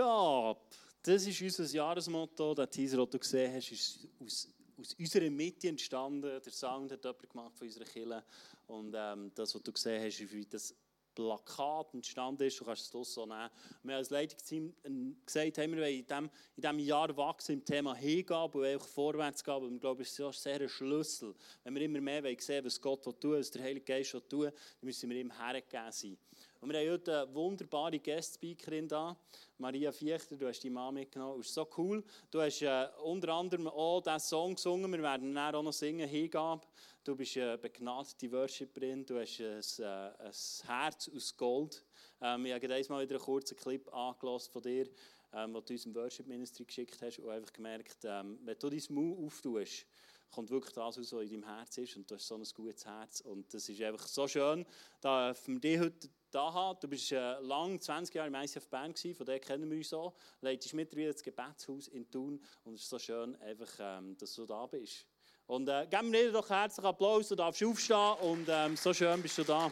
Hingabe. Das ist unser Jahresmotto. Der Teaser, den du gesehen hast, ist aus, aus unserer Mitte entstanden. Der Sound hat jemand gemacht von unserer Kirche. Und ähm, das, was du gesehen hast, ist wie das Plakat entstanden ist. Du kannst es so nehmen. Wir als Leitungsteam ähm, gesagt, haben wir in diesem, in diesem Jahr wachsen im Thema Hingabe und auch vorwärts gehen. Und ich glaube, das ist sehr ein Schlüssel. Wenn wir immer mehr sehen was Gott tun was der Heilige Geist tun dann müssen wir ihm hergegeben sein. Und wir haben heute eine wunderbare Guest-Speakerin da, Maria Fichter. Du hast die Mama mitgenommen. Das ist so cool. Du hast äh, unter anderem auch diesen Song gesungen. Wir werden dann auch noch singen, Hingabe. Du bist eine begnadete Worshipperin. Du hast ein, äh, ein Herz aus Gold. Ähm, ich habe einmal wieder einen kurzen Clip angelassen von dir, ähm, den du uns im Worship Ministry geschickt hast und einfach gemerkt, ähm, wenn du dein Mund auftust, kommt wirklich das raus, was in deinem Herz ist und du hast so ein gutes Herz und das ist einfach so schön, da für dich heute da haben. Du bist äh, lang, 20 Jahre im ICF Bern gewesen, von dem kennen wir uns so. Leitest mittlerweile das Gebetshaus in Thun und es ist so schön, einfach, ähm, dass du da bist. Und äh, geben wir dir doch herzlichen Applaus, du darfst aufstehen und ähm, so schön bist du da.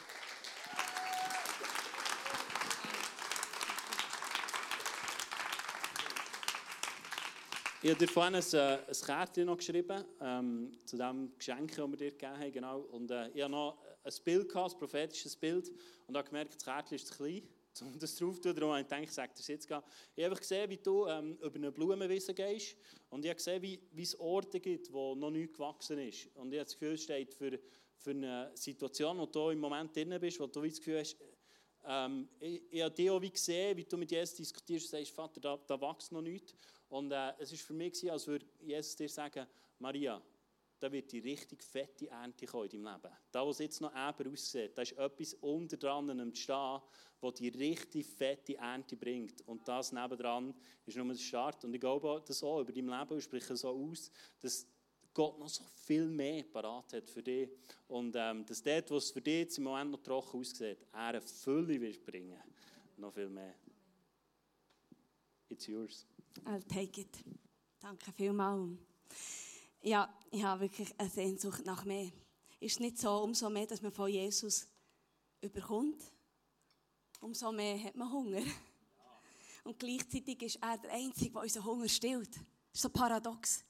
Ich habe dir vorhin ein, äh, ein Kärtchen noch geschrieben, ähm, zu dem Geschenk, das wir dir gegeben haben. Genau. Und äh, ich habe noch ein Bild gehabt, ein prophetisches Bild. Und habe gemerkt, das Kärtchen ist zu klein, um das drauf zu tun. Darum habe ich gedacht, ich sage das jetzt. Ich habe gesehen, wie du ähm, über eine Blumenwiese gehst. Und ich habe gesehen, wie, wie es Orte gibt, wo noch nichts gewachsen ist. Und ich habe das Gefühl, es steht für, für eine Situation, wo du im Moment drin bist, wo du das Gefühl hast, ähm, ich, ich habe dich auch wie gesehen, wie du mit Jesus diskutierst und sagst, Vater, da, da wächst noch nichts. Und äh, es war für mich, als würde Jesus dir sagen, Maria, da wird die richtig fette Ernte kommen in deinem Leben. Da, wo es jetzt noch eben aussieht, da ist etwas unter dran Stehen, das die richtig fette Ernte bringt. Und das nebendran ist nur der Start. Und ich glaube das auch über dein Leben und spreche so aus, dass Gott noch so viel mehr parat hat für dich. Und ähm, dass dort, wo es für dich jetzt im Moment noch trocken aussieht, er eine Fülle wird bringen. Noch viel mehr. It's yours. I'll take it. Danke vielmals. Ja, ich habe wirklich eine Sehnsucht nach mehr. Ist nicht so, umso mehr, dass man von Jesus überkommt, umso mehr hat man Hunger. Und gleichzeitig ist er der Einzige, der unseren Hunger stillt. Das ist so paradox.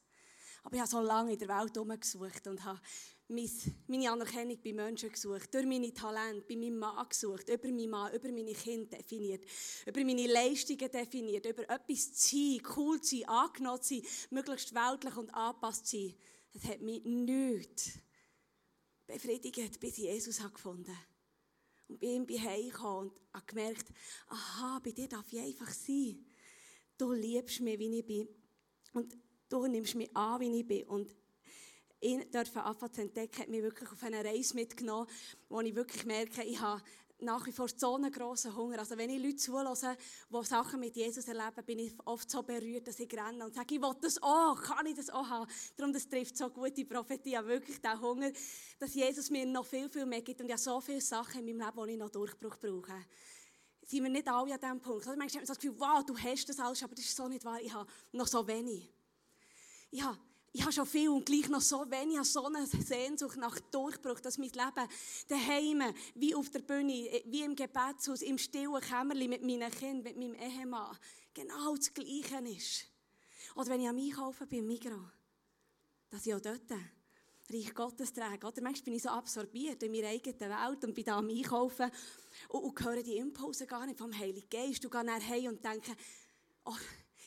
Aber ich habe so lange in der Welt herumgesucht und habe meine Anerkennung bei Menschen gesucht, durch meine Talente, bei meinem Mann gesucht, über meinen Mann, über meine Kinder definiert, über meine Leistungen definiert, über etwas zu sein, cool zu sein, angenommen zu sein, möglichst weltlich und angepasst zu sein. Das hat mich nicht befriedigt, bis ich Jesus gefunden habe. Und bei ihm bin ich und habe gemerkt, aha, bei dir darf ich einfach sein. Du liebst mich, wie ich bin. Und du nimmst mich an, wie ich bin. Und ihn dürfen anfangen zu entdecken, hat mich wirklich auf eine Reise mitgenommen, wo ich wirklich merke, ich habe nach wie vor so einen grossen Hunger. Also wenn ich Leute zulasse, die Sachen mit Jesus erleben, bin ich oft so berührt, dass ich renne und sage, ich will das auch, kann ich das auch haben. Darum, das trifft so gut die Prophetie, ja wirklich den Hunger, dass Jesus mir noch viel, viel mehr gibt und ja so viele Sachen in meinem Leben, wo ich noch Durchbruch brauche. Sind wir nicht alle an diesem Punkt? Also manchmal hat man das Gefühl, wow, du hast das alles, aber das ist so nicht wahr, ich habe noch so wenig. Habe ich habe schon viel und gleich noch so wenig, ich habe so eine Sehnsucht nach Durchbruch, dass mein Leben daheim, wie auf der Bühne, wie im Gebetshaus, im stillen Kämmerli mit meinen Kindern, mit meinem Ehemann, genau das Gleiche ist. Oder wenn ich am Einkaufen bin, im Migros, dass ich auch dort Reich Gottes trage. Oder manchmal bin ich so absorbiert in meiner eigenen Welt und bin da am Einkaufen und, und höre die Impulse gar nicht vom Heiligen Geist und gehe nach Hause und denke, oh,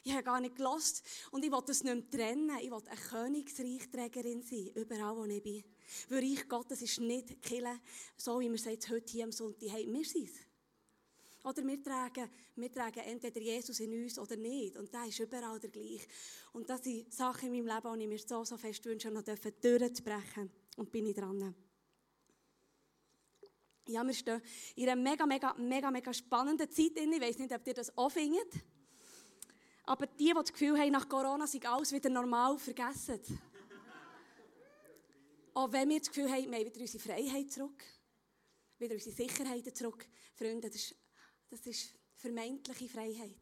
ich habe gar nicht gelost. Und ich will das nicht mehr trennen. Ich will eine Königsreichträgerin sein, überall, wo ich bin. Weil Reich Gottes ist nicht killen, so wie wir es heute hier am Sonntag haben. Wir sind. Oder wir tragen, wir tragen entweder Jesus in uns oder nicht. Und der ist überall der gleich. Und das sind Sachen in meinem Leben, die ich mir so, so fest wünsche, noch durchzubrechen. Und bin ich dran. Ja, wir stehen in einer mega, mega, mega, mega spannenden Zeit drin. Ich weiß nicht, ob ihr das auch findet. Aber die, die das Gefühl haben, nach Corona sei alles wieder normal, vergessen. Auch wenn wir das Gefühl haben, wir haben wieder unsere Freiheit zurück, wieder unsere Sicherheit zurück. Freunde, das ist, das ist vermeintliche Freiheit.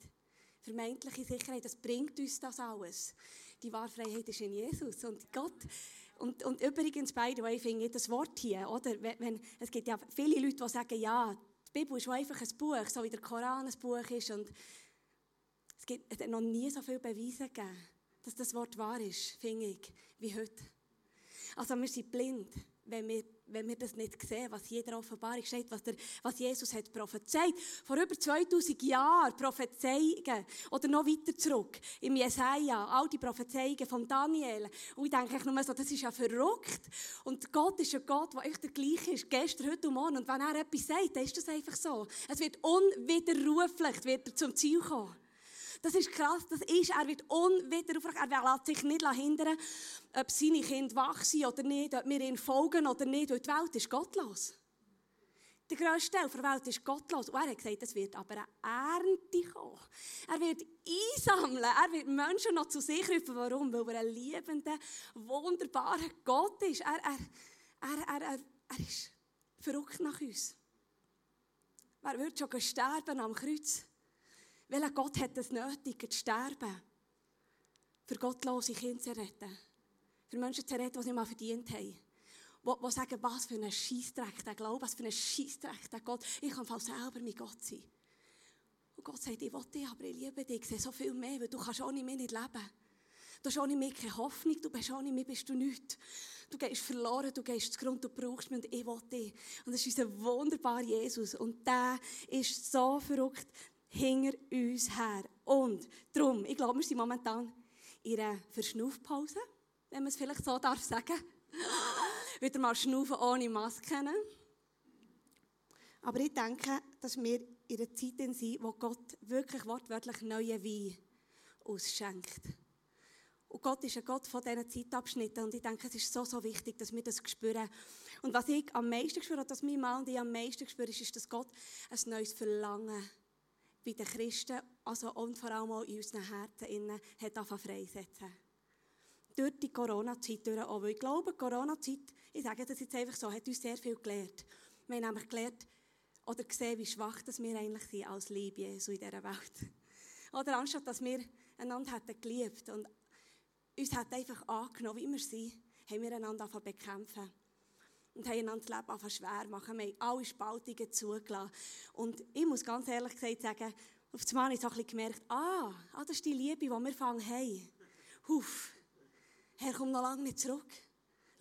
Vermeintliche Sicherheit, das bringt uns das alles. Die wahre Freiheit ist in Jesus. Und Gott, und, und übrigens, by the way, finde ich das Wort hier, oder? Wenn, wenn, es gibt ja viele Leute, die sagen, ja, die Bibel ist einfach ein Buch, so wie der Koran ein Buch ist. Und gibt, noch nie so viele Beweise gegeben, dass das Wort wahr ist, finde ich, wie heute. Also wir sind blind, wenn wir, wenn wir das nicht sehen, was jeder Offenbarung steht, was, der, was Jesus hat prophezeit. Vor über 2000 Jahren Prophezeiungen. Oder noch weiter zurück, im Jesaja, all die Prophezeiungen von Daniel. Und ich denke nur so, das ist ja verrückt. Und Gott ist ein Gott, der echt der gleiche ist, gestern, heute und morgen. Und wenn er etwas sagt, dann ist das einfach so. Es wird unwiderruflich wird er zum Ziel kommen. Das ist krass, das ist, er wird unwiderruflich, er lässt sich nicht hindern, ob seine Kinder wach sind oder nicht, ob wir ihm folgen oder nicht, weil die Welt ist gottlos. Der grösste Teil der Welt ist gottlos. Und er hat gesagt, es wird aber eine Ernte kommen. Er wird einsammeln, er wird Menschen noch zu sich rufen. Warum? Weil er ein liebender, wunderbarer Gott ist. Er, er, er, er, er ist verrückt nach uns. Wer würde schon sterben am Kreuz? Welcher Gott hat es nötig, zu sterben? Für gottlose Kinder zu retten. Für Menschen zu retten, die es mal verdient haben. Die, sagen, was für ein Scheissdreck der Glaube, was für ein Scheissdreck der Gott. Ich kann fast selber mein Gott sein. Und Gott sagt, ich will dich, aber ich liebe dich. Ich sehe so viel mehr, weil du kannst ohne mich nicht leben. Du hast ohne mich keine Hoffnung, du bist ohne mich bist du nichts. Du gehst verloren, du gehst zu Grund, du brauchst mich und ich will dich. Und das ist unser wunderbarer Jesus. Und der ist so verrückt hinter uns her. Und darum, ich glaube, wir sind momentan in einer Verschnaufpause, wenn man es vielleicht so darf sagen. Wieder mal schnaufen ohne Maske. Aber ich denke, dass wir in einer Zeit sind, wo Gott wirklich wortwörtlich neue Wein ausschenkt. Und Gott ist ein Gott von diesen Zeitabschnitten. Und ich denke, es ist so, so wichtig, dass wir das spüren. Und was ich am meisten spüre, dass mein Mann und ich am meisten spüren, ist, ist, dass Gott ein neues Verlangen bei den Christen, also und vor allem auch in unseren Herzen hat angefangen freisetzen. Durch die Corona-Zeit auch. Weil ich glaube, die Corona-Zeit, ich sage das jetzt einfach so, hat uns sehr viel gelernt. Wir haben nämlich gelernt, oder gesehen, wie schwach dass wir eigentlich sind als Liebe Jesu in dieser Welt. Oder anstatt, dass wir einander hätten geliebt und uns hätten einfach angenommen, wie wir sind, haben wir einander bekämpfen und haben einander das Leben einfach schwer machen. Wir haben alle Spaltungen zugelassen. Und ich muss ganz ehrlich gesagt sagen, auf einmal habe ich gemerkt, ah, ah, das ist die Liebe, die wir fangen haben. Huf, Herr, komm noch lange nicht zurück.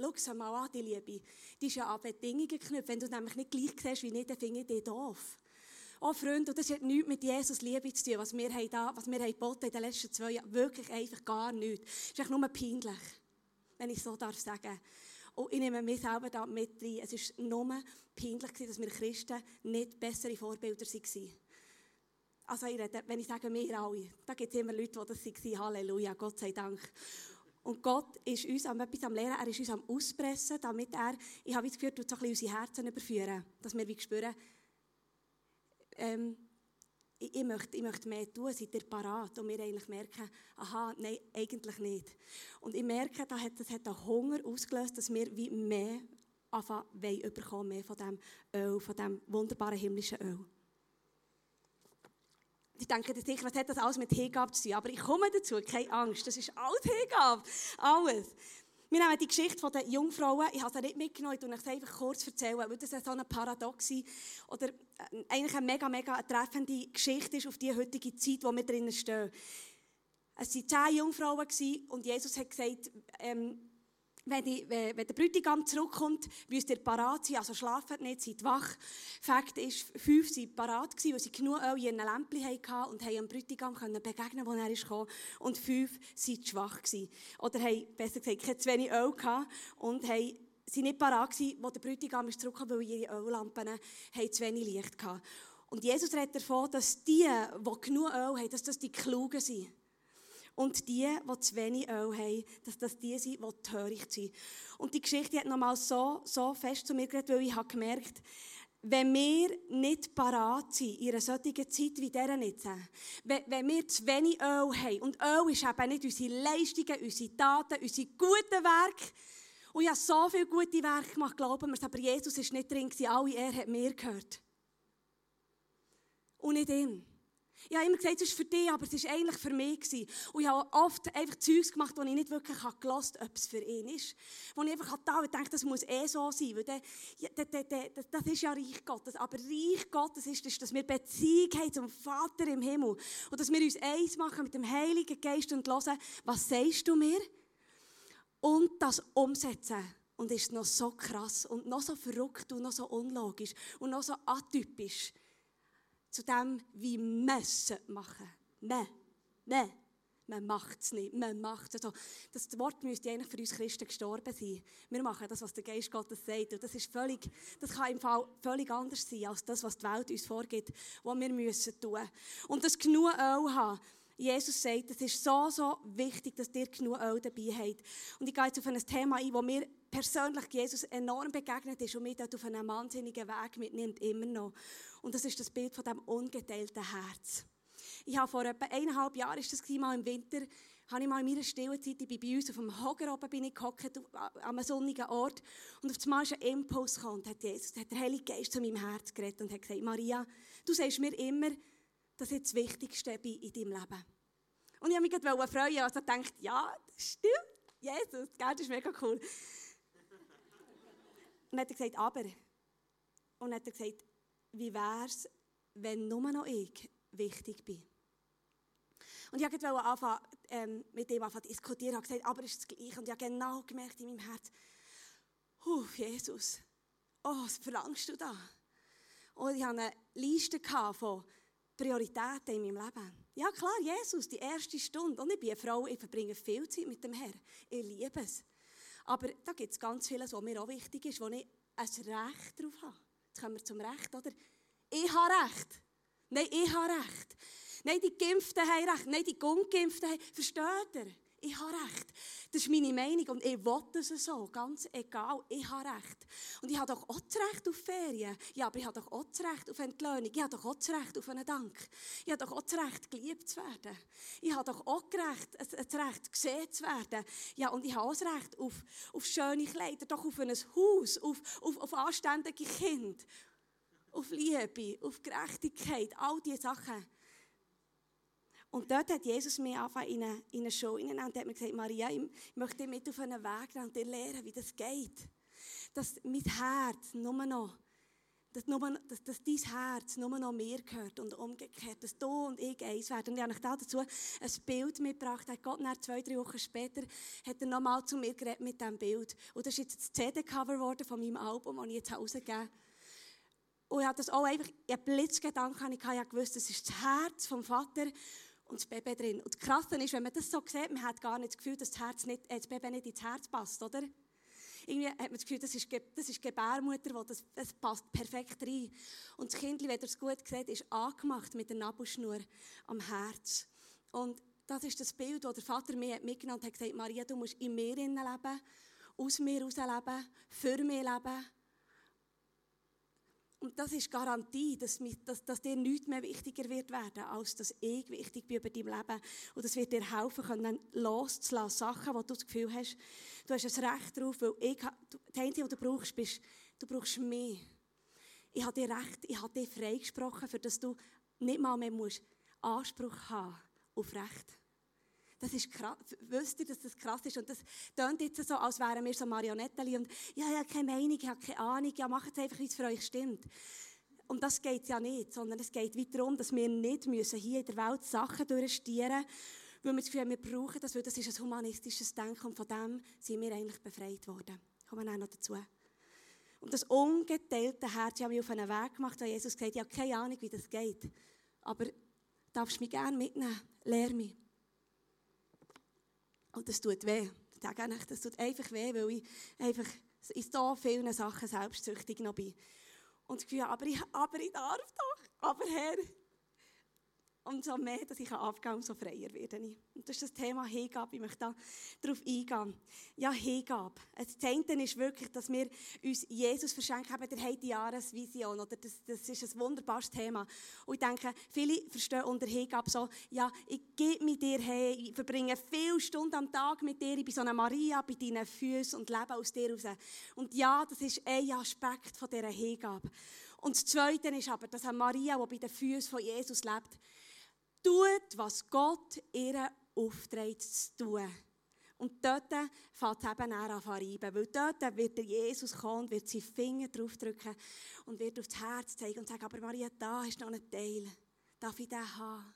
Schau es mal an, die Liebe. Die ist ja an Bedingungen geknüpft. Wenn du nämlich nicht gleich siehst wie nicht, dann finde ich dich doof. Oh Freunde, das hat nichts mit Jesus Liebe zu tun, was wir haben da, was wir haben in den letzten zwei Jahren. Wirklich einfach gar nichts. Es ist echt nur peinlich, wenn ich so darf sagen. Und ich nehme mich selber da mit rein. Es war nur peinlich, dass wir Christen nicht bessere Vorbilder waren. Also ich rede, wenn ich sage, wir alle, da gibt es immer Leute, die das waren. Halleluja, Gott sei Dank. Und Gott ist uns am etwas am Lehren, er ist uns am Auspressen, damit er, ich habe das Gefühl, so ein bisschen unsere Herzen überführen, dass wir wie spüren, ähm, ich, ich, möchte, ich möchte mehr tun, seid ihr parat? Und wir eigentlich merken, aha, nein, eigentlich nicht. Und ich merke, das hat, das hat einen Hunger ausgelöst, dass wir wie mehr anfangen bekommen, mehr von diesem Öl, von diesem wunderbaren himmlischen Öl. Ich denke sicher, was hat das alles mit Hingabe zu tun? Aber ich komme dazu, keine Angst, das ist alles Hingabe, alles. Wir nehmen die Geschichte der Jungfrauen, ich habe sie nicht mitgenommen, ich erzähle es einfach kurz, erzählen, weil das so eine Paradox oder äh, eigentlich eine mega, mega treffende Geschichte ist auf die heutige Zeit, wo wir drinnen stehen. Es waren zehn Jungfrauen und Jesus hat gesagt, ähm, wenn, die, wenn, der Bräutigam zurückkommt, müsst ihr parat sein, also schlafen nicht, seid wach. Fakt ist, fünf waren parat weil sie genug Öl in ihren Lämpchen hatten und dem Bräutigam begegnen als er kam. Und fünf waren schwach gewesen. Oder haben, besser gesagt, keine zu wenig Öl und haben sind nicht parat als der Bräutigam zurückkam, weil ihre Öllampen zu wenig Licht hatten. Und Jesus redet davon, dass die, die genug Öl haben, dass das die Klugen sind. Und die, die zu wenig Öl haben, dass das die sind, die töricht sind. Und die Geschichte hat nochmal so, so fest zu mir geredet, weil ich habe gemerkt, wenn wir nicht parat sind, in einer solchen Zeit wie dieser nicht, wenn, wenn wir zu wenig Öl haben, und Öl ist eben nicht unsere Leistungen, unsere Taten, unsere guten Werke, und ich habe so viele gute Werke gemacht, glauben wir es, aber Jesus ist nicht drin, alle er hat mir gehört. Und nicht ihm. Ich habe immer gesagt, es ist für dich, aber es war eigentlich für mich. Gewesen. Und ich habe oft einfach Zeugs gemacht, wo ich nicht wirklich gelost habe, ob es für ihn ist. Wo ich einfach da denke, das muss eh so sein. Weil der, der, der, der, das ist ja Reich Gottes. Aber Reich Gottes ist, ist, dass wir Beziehung haben zum Vater im Himmel. Und dass wir uns eins machen mit dem Heiligen Geist und hören, was sagst du mir? Und das umsetzen. Und ist noch so krass und noch so verrückt und noch so unlogisch und noch so atypisch zu dem, wie wir es machen. Nein, nein, man macht es nicht, man macht es. Also, das Wort müsste eigentlich für uns Christen gestorben sein. Wir machen das, was der Geist Gottes sagt. Und das, ist völlig, das kann im Fall völlig anders sein, als das, was die Welt uns vorgibt, was wir müssen tun. Und das genug Öl haben, Jesus sagt, es ist so, so wichtig, dass ihr genug Öl dabei habt. Und ich gehe jetzt auf ein Thema ein, wo mir persönlich Jesus enorm begegnet ist und mich dort auf einen wahnsinnigen Weg mitnimmt, immer noch. Und das ist das Bild von dem ungeteilten Herz. Ich habe vor etwa eineinhalb Jahren, ist das mal im Winter, habe ich mal in meiner stillen Zeit, ich bin bei uns auf dem Hocker oben, bin ich gehockt, an einem sonnigen Ort, und auf einmal ist ein Impuls gekommen, und hat, Jesus, hat der Heilige Geist zu meinem Herz geredet und hat gesagt, Maria, du sagst mir immer, dass ich das Wichtigste bin in deinem Leben. Und ich habe mich freuen, also gedacht, ja, das stimmt, Jesus, das ist mega cool. Und dann hat er gesagt, aber. Und dann hat er gesagt, wie wäre es, wenn nur noch ich wichtig bin? Und ich wollte anfangen, ähm, mit dem anfangen zu diskutieren. Ich habe gesagt, aber es ist das Gleiche. Und ich habe genau gemerkt in meinem Herz, huh, Jesus, oh, was verlangst du da? Und ich hatte eine Liste von Prioritäten in meinem Leben. Ja klar, Jesus, die erste Stunde. Und ich bin eine Frau, ich verbringe viel Zeit mit dem Herrn. Ich liebe es. Aber da gibt es ganz vieles, was mir auch wichtig ist, wo ich ein Recht darauf habe. Kommen wir zum Recht, oder? Ich habe Recht. Nein, ich habe Recht. Nein, die Geimpften haben Recht. Nein, die Ungeimpften haben... Versteht ihr? Ich habe Recht. Das ist meine Meinung und ich will es so, ganz egal. Ich habe Recht. Und ich habe doch auch das Recht auf Ferien. Ja, aber ich habe doch auch das Recht auf Entlöhnung. Ich habe doch auch das Recht auf einen Dank. Ich habe doch auch das Recht, geliebt zu werden. Ich habe doch auch das Recht gesehen zu werden. Ja, und ich habe auch das Recht auf, auf schöne Kleider, doch auf ein Haus, auf, auf, auf anständige Kinder, auf Liebe, auf Gerechtigkeit, all diese Sachen. Und dort hat Jesus mich einfach in eine, in eine Show hinein und hat mir gesagt, Maria, ich möchte dich mit auf einen Weg nehmen und dir lernen, wie das geht. Dass mein Herz nur noch, dass, nur, dass, dass dein Herz nur noch mir gehört und umgekehrt, dass du und ich eins werden. Und ich habe dazu ein Bild mitgebracht. Gott nach zwei, drei Wochen später hat er nochmal zu mir geredet mit diesem Bild. Und das ist jetzt das CD-Cover geworden von meinem Album, das ich jetzt rausgegeben habe. Und ich hatte das auch einfach, einen Blitzgedanken, ich habe gewusst, das ist das Herz vom Vater und das Baby drin. Und das Krasse ist, wenn man das so sieht, man hat gar nicht das Gefühl, dass das, Herz nicht, äh, das Baby nicht ins Herz passt, oder? Irgendwie hat man das Gefühl, das ist, das ist Gebärmutter, wo das, das passt perfekt rein. Und das Kind, wenn ihr es gut sieht, ist angemacht mit der Nabelschnur am Herz. Und das ist das Bild, das der Vater mir mitgenommen hat, hat gesagt, Maria, du musst in mir leben, aus mir heraus leben, für mich leben und das ist Garantie, dass, dass, dass dir nichts mehr wichtiger wird werden, als dass ich wichtig bin über dein Leben. Und das wird dir helfen können, loszulassen. Sachen, wo du das Gefühl hast, du hast ein Recht darauf, weil ich, das Einzige, was du brauchst, bist, du brauchst mehr. Ich habe dir Recht, ich habe dir freigesprochen, für dass du nicht mal mehr musst Anspruch haben auf Recht. Das ist krass. Wisst ihr, dass das krass ist? Und das klingt jetzt so, als wären wir so Marionetten und ja, ja, keine Meinung, ich habe keine Ahnung, ja, macht es einfach, wie es für euch stimmt. Und das geht ja nicht, sondern es geht weiter darum, dass wir nicht müssen hier in der Welt Sachen durchstieren weil wir das Gefühl haben, wir brauchen das, weil das ist ein humanistisches Denken und von dem sind wir eigentlich befreit worden. Kommen wir auch noch dazu. Und das ungeteilte Herz, ich habe mich auf einen Weg gemacht, wo Jesus gesagt hat, ich habe keine Ahnung, wie das geht, aber darfst mich gerne mitnehmen, lehr mich. Und das tut weh. Ich sage nicht, das tut einfach weh, weil ich einfach in so vielen Sachen selbstsüchtig noch bin. Und ich Gefühl, aber ich, aber ich darf doch. Aber Herr, und so mehr, dass ich aufgehen umso freier werde ich. Und das ist das Thema Hingabe. Ich möchte da darauf eingehen. Ja, Hingabe. Das eine ist wirklich, dass wir uns Jesus verschenken haben, der hat die Jahresvision. Oder das, das ist ein wunderbares Thema. Und ich denke, viele verstehen unter Hingabe so, ja, ich gebe mit dir her, ich verbringe viele Stunden am Tag mit dir, ich bin so eine Maria bei deinen Füßen und lebe aus dir raus. Und ja, das ist ein Aspekt von dieser Hingabe. Und das Zweite ist aber, dass eine Maria, die bei den Füßen von Jesus lebt, tut, was Gott ihr aufträgt zu tun. Und dort fängt es eben an zu reiben. Weil dort wird Jesus kommen und wird seine Finger draufdrücken und wird aufs Herz zeigen und sagen, aber Maria, da ist noch ein Teil. Darf ich den haben?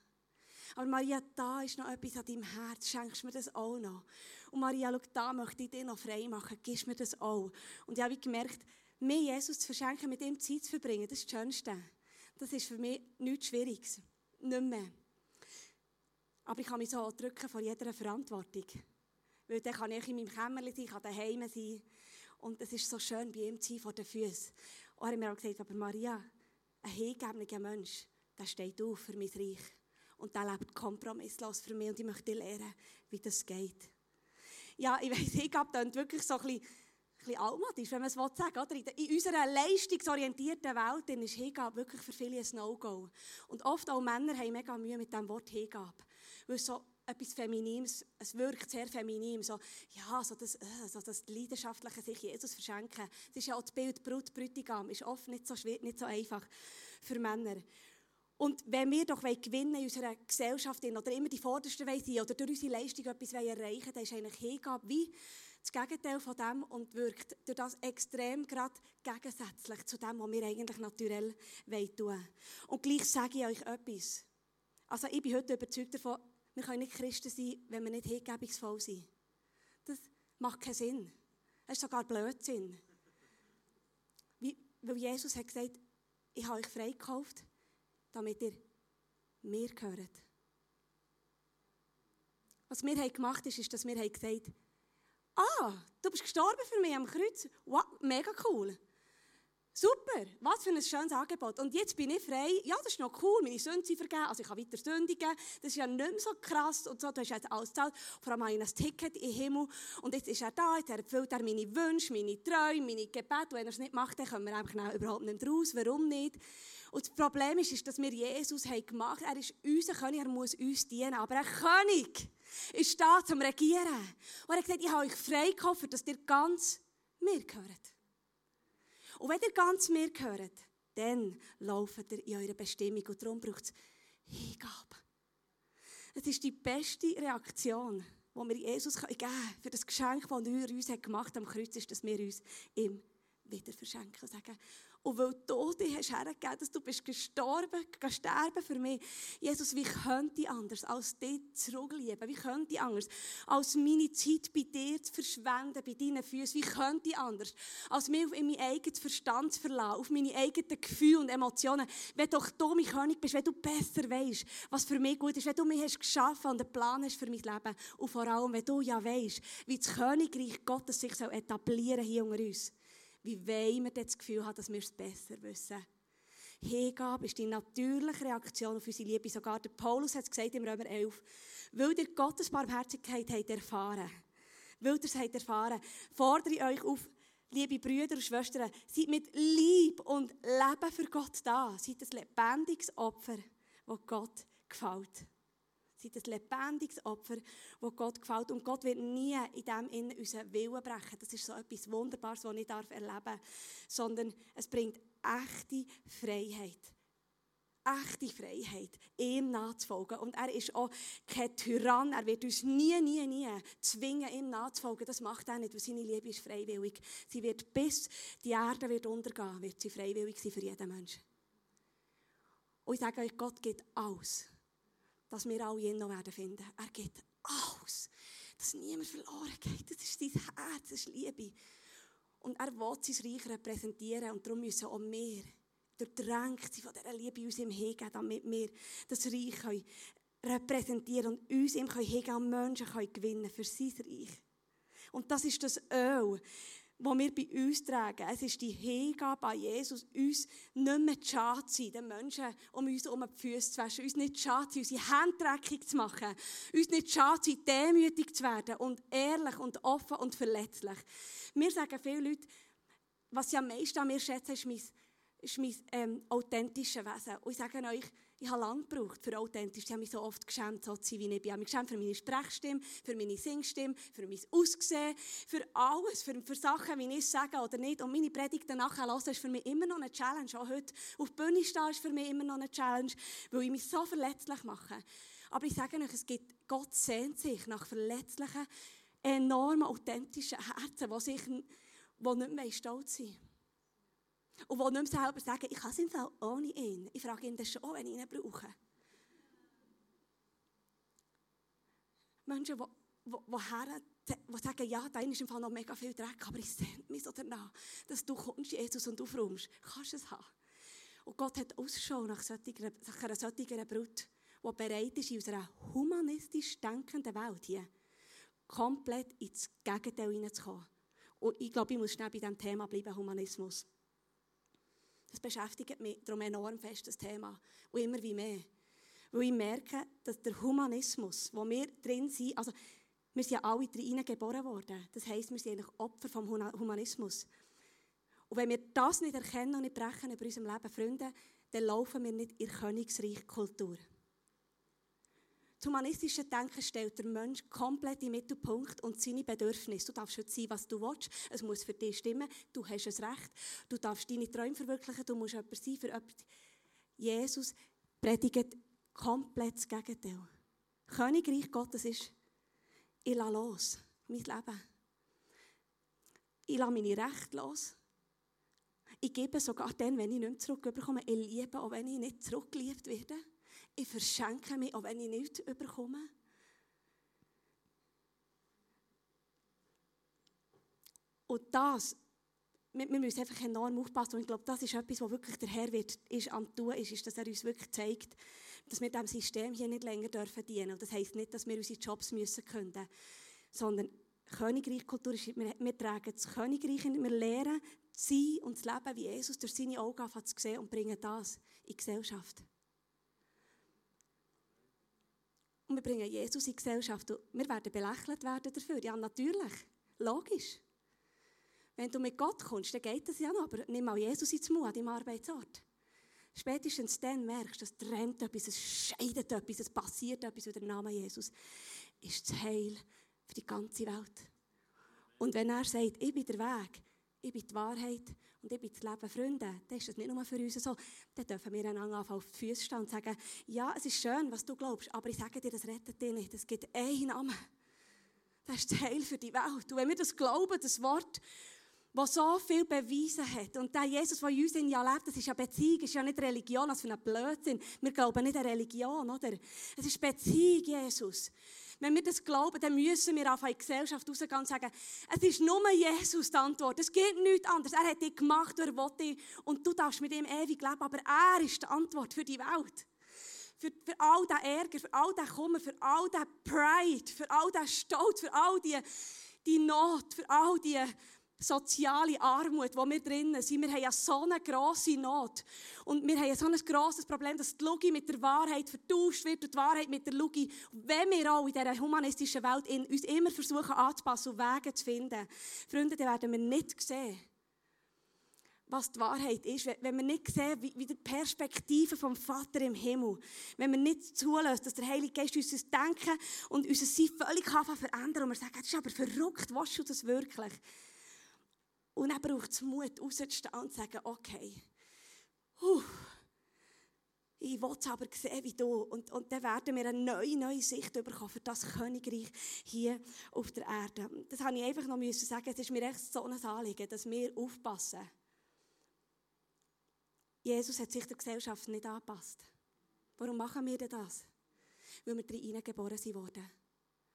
Aber Maria, da ist noch etwas an deinem Herz. Schenkst mir das auch noch? Und Maria, schau, da möchte ich dir noch frei machen. Gibst mir das auch? Und ich habe gemerkt, mir Jesus zu verschenken, mit ihm Zeit zu verbringen, das ist das Schönste. Das ist für mich nichts Schwieriges. Nicht mehr. Aber ich kann mich so drücken vor jeder Verantwortung. Weil dann kann ich in meinem Kämmerchen sein, kann daheim sein. Und es ist so schön, bei ihm zu sein, vor den Füßen. Und er hat mir auch gesagt, aber Maria, ein hingegebener Mensch, der steht auf für mein Reich. Und der lebt kompromisslos für mich und ich möchte lernen, wie das geht. Ja, ich weiss, Hingabe klingt wirklich so ein bisschen, ein altmodisch, wenn man es sagen will. In unserer leistungsorientierten Welt ist Hingabe wirklich für viele ein No-Go. Und oft auch Männer haben mega Mühe mit dem Wort Hingabe. Weil so etwas Feminines, es wirkt sehr feminin, so, ja, so das, äh, so das Leidenschaftliche sich Jesus verschenken. Das ist ja auch das Bild Brut, Brütigam, ist oft nicht so, schwer, nicht so einfach für Männer. Und wenn wir doch gewinnen in unserer Gesellschaft oder immer die Vordersten sein oder durch unsere Leistung etwas erreichen wollen, dann ist eigentlich Hingabe wie das Gegenteil von dem und wirkt durch das extrem gerade gegensätzlich zu dem, was wir eigentlich naturell tun wollen. Und gleich sage ich euch etwas. Also ich bin heute überzeugt davon, wir können nicht Christen sein, wenn wir nicht hingebungsvoll sind. Das macht keinen Sinn. Das ist sogar Blödsinn. Wie, weil Jesus hat gesagt, ich habe euch freigekauft, damit ihr mir gehört. Was wir haben gemacht haben, ist, dass wir gesagt haben, ah, du bist gestorben für mich am Kreuz. Wow, mega cool. Super, was für ein schönes Angebot. Und jetzt bin ich frei. Ja, das ist noch cool, meine Sünden sind vergeben, also ich kann weiter sündigen. Das ist ja nicht mehr so krass und so, du hast jetzt alles gezahlt. Vor allem habe ich ein Ticket im Himmel und jetzt ist er da, jetzt erfüllt er meine Wünsche, meine Träume, meine Gebete. Wenn er es nicht macht, dann kommen wir einfach überhaupt nicht raus. Warum nicht? Und das Problem ist, ist dass wir Jesus haben gemacht haben. Er ist unser König, er muss uns dienen. Aber ein König ist da zum Regieren. Und er hat gesagt, ich habe euch freigekauft, dass ihr ganz mir gehört. Und wenn ihr ganz mir gehört, dann lauft ihr in eurer Bestimmung. Und darum braucht es Hingabe. Es ist die beste Reaktion, die wir Jesus geben können für das Geschenk, das er uns gemacht hat am Kreuz, ist, dass wir uns ihm wieder verschenken sagen, und weil du dich hast hergegeben, dass du bist gestorben, sterben für mich. Jesus, wie könnte ich anders als dich zurücklieben? Wie könnte ich anders als meine Zeit bei dir zu verschwenden, bei deinen Füßen? Wie könnte ich anders als mich auf mein eigenes Verstand zu verlassen, auf meine eigenen Gefühle und Emotionen? Wenn doch du mein König bist, wenn du besser weißt, was für mich gut ist, wenn du mich hast geschaffen und einen Plan hast für mein Leben und vor allem, wenn du ja weißt, wie das Königreich Gottes sich etablieren hier unter uns wie wollen wir das Gefühl haben, dass wir es besser wissen? Hingabe ist die natürliche Reaktion auf unsere Liebe. Sogar der Paulus hat es gesagt im Römer 11. Weil ihr Gottes Barmherzigkeit habt erfahren, weil ihr es habt erfahren, fordere ich euch auf, liebe Brüder und Schwestern, seid mit Lieb und Leben für Gott da. Seid ein lebendiges Opfer, das Gott gefällt. Seid ein lebendiges Opfer, das Gott gefällt. Und Gott wird nie in dem in unseren Willen brechen. Das ist so etwas Wunderbares, was ich erleben darf. Sondern es bringt echte Freiheit. Echte Freiheit, ihm nachzufolgen. Und er ist auch kein Tyrann. Er wird uns nie, nie, nie zwingen, ihm nachzufolgen. Das macht er nicht, weil seine Liebe ist freiwillig. Sie wird bis die Erde wird untergehen, wird sie freiwillig sein für jeden Menschen. Und ich sage euch, Gott gibt alles dass wir alle ihn noch werden finden. Er gibt alles, dass niemand verloren geht. Das ist sein Herz, das ist Liebe. Und er will sein Reich repräsentieren und darum müssen auch wir durchdrängt sein von dieser Liebe uns ihm hingeben, damit wir das Reich können repräsentieren und uns ihm hingeben und Menschen können gewinnen für sein Reich. Und das ist das Öl, die wir bei uns tragen. Es ist die Hingabe an Jesus, uns nicht mehr schade zu sein, den Menschen um uns herum die Füße zu waschen, uns nicht schade zu sein, unsere Hände dreckig zu machen, uns nicht schade zu sein, demütig zu werden und ehrlich und offen und verletzlich. Mir sagen viele Leute, was sie am meisten an mir schätzen, ist mein ist mein ähm, authentisches Wesen. Und ich sage euch, ich habe lange gebraucht für authentisch. Ich habe mich so oft geschämt, so zu sein, wie ich bin. Ich habe mich geschämt für meine Sprechstimme, für meine Singstimme, für mein Aussehen, für alles, für, für Sachen, wie ich es sage oder nicht. Und meine Predigten nachher hören, ist für mich immer noch eine Challenge. Auch heute auf der Bühne stehen ist für mich immer noch eine Challenge, weil ich mich so verletzlich mache. Aber ich sage euch, es gibt, Gott sehnt sich nach verletzlichen, enormen, authentischen Herzen, die, sich, die nicht mehr stolz sind. Und die nicht mehr selber sagen, ich kann es im Fall ohne ihn. Ich frage ihn das schon, wenn ich ihn brauche. Menschen, die, die, die, sagen, ja, da ist im Fall noch mega viel Dreck, aber ich sehne mich so danach, dass du kommst, Jesus, und aufräumst. Kannst du es haben. Und Gott hat Ausschau nach, nach einer solchen Brut, die bereit ist, in unserer humanistisch denkenden Welt hier komplett ins Gegenteil hineinzukommen. Und ich glaube, ich muss schnell bei diesem Thema bleiben, Humanismus. Das beschäftigt mich darum enorm fest, das Thema. Und immer wie mehr. Weil ich merke, dass der Humanismus, wo wir drin sind, also wir sind ja alle drin geboren worden. Das heisst, wir sind eigentlich Opfer vom Humanismus. Und wenn wir das nicht erkennen und nicht brechen über unserem Leben, Freunde, dann laufen wir nicht in der Königsreich-Kultur. Das humanistische Denken stellt den Menschen komplett im Mittelpunkt und seine Bedürfnisse. Du darfst heute sein, was du willst. Es muss für dich stimmen. Du hast es Recht. Du darfst deine Träume verwirklichen. Du musst jemand sein für jemand. Jesus predigt komplett das Gegenteil. Königreich Gottes ist, ich lasse los, mein Leben. Ich lasse meine Rechte los. Ich gebe sogar dann, wenn ich nicht mehr zurückbekomme. Ich liebe, auch wenn ich nicht zurückgeliebt werde. Ich verschenke mich, auch wenn ich nichts überkomme. Und das, wir, wir müssen einfach enorm aufpassen. Und ich glaube, das ist etwas, was wirklich der Herr wird, ist am tun ist, ist, dass er uns wirklich zeigt, dass wir diesem System hier nicht länger dürfen dienen. Und das heisst nicht, dass wir unsere Jobs müssen können, sondern Königreichkultur ist, wir, wir tragen das Königreich, wir lernen zu sein und zu leben, wie Jesus durch seine Augen zu sehen und bringen das in die Gesellschaft. Und wir bringen Jesus in die Gesellschaft. Und wir werden belächelt werden dafür. Ja, natürlich. Logisch. Wenn du mit Gott kommst, dann geht das ja noch. Aber nimm mal Jesus ins Mund an deinem Arbeitsort. Spätestens dann merkst du, es trennt etwas, es scheidet etwas, es passiert etwas über den Namen Jesus. Ist das Heil für die ganze Welt. Und wenn er sagt, ich bin der Weg, ich bin die Wahrheit und ich bin das Leben, Freunde, dann ist das nicht nur für uns so. Dann dürfen wir einander auf die Füße stehen und sagen, ja, es ist schön, was du glaubst, aber ich sage dir, das rettet dich nicht. Es gibt einen Namen. Das ist Teil für die Welt. Und wenn wir das glauben, das Wort, das so viel bewiesen hat. Und der Jesus, der in uns ja lebt, das ist ja Beziehung, ist ja nicht Religion, das ist ein Blödsinn. Wir glauben nicht an Religion, oder? Es ist Beziehung, Jesus. Wenn wir das glauben, dann müssen wir auf die Gesellschaft rausgehen und sagen, es ist nur Jesus die Antwort. Es geht nichts anderes. Er hat dich gemacht, er will dich. Und du darfst mit ihm ewig leben. Aber er ist die Antwort für die Welt. Für, für all den Ärger, für all den Kummer, für all den Pride, für all den Stolz, für all die, die Not, für all die soziale Armut, wo wir drinnen sind. Wir haben ja so eine grosse Not. Und wir haben ja so ein grosses Problem, dass die Logik mit der Wahrheit vertauscht wird und die Wahrheit mit der Logik. Wenn wir auch in dieser humanistischen Welt in, uns immer versuchen anzupassen und Wege zu finden, Freunde, dann werden wir nicht sehen, was die Wahrheit ist, wenn wir nicht sehen, wie die Perspektive vom Vater im Himmel, wenn wir nicht zulassen, dass der Heilige Geist unser Denken und unser Sein völlig verändern und wir sagen, das ist aber verrückt, was du das wirklich? Und dann braucht es Mut, rauszustehen und zu sagen, okay, huh, ich will es aber sehen wie du. Und, und dann werden wir eine neue, neue Sicht bekommen für das Königreich hier auf der Erde. Das habe ich einfach noch müssen sagen. Es ist mir echt so ein Anliegen, dass wir aufpassen. Jesus hat sich der Gesellschaft nicht angepasst. Warum machen wir denn das? Weil wir drin geboren sind worden.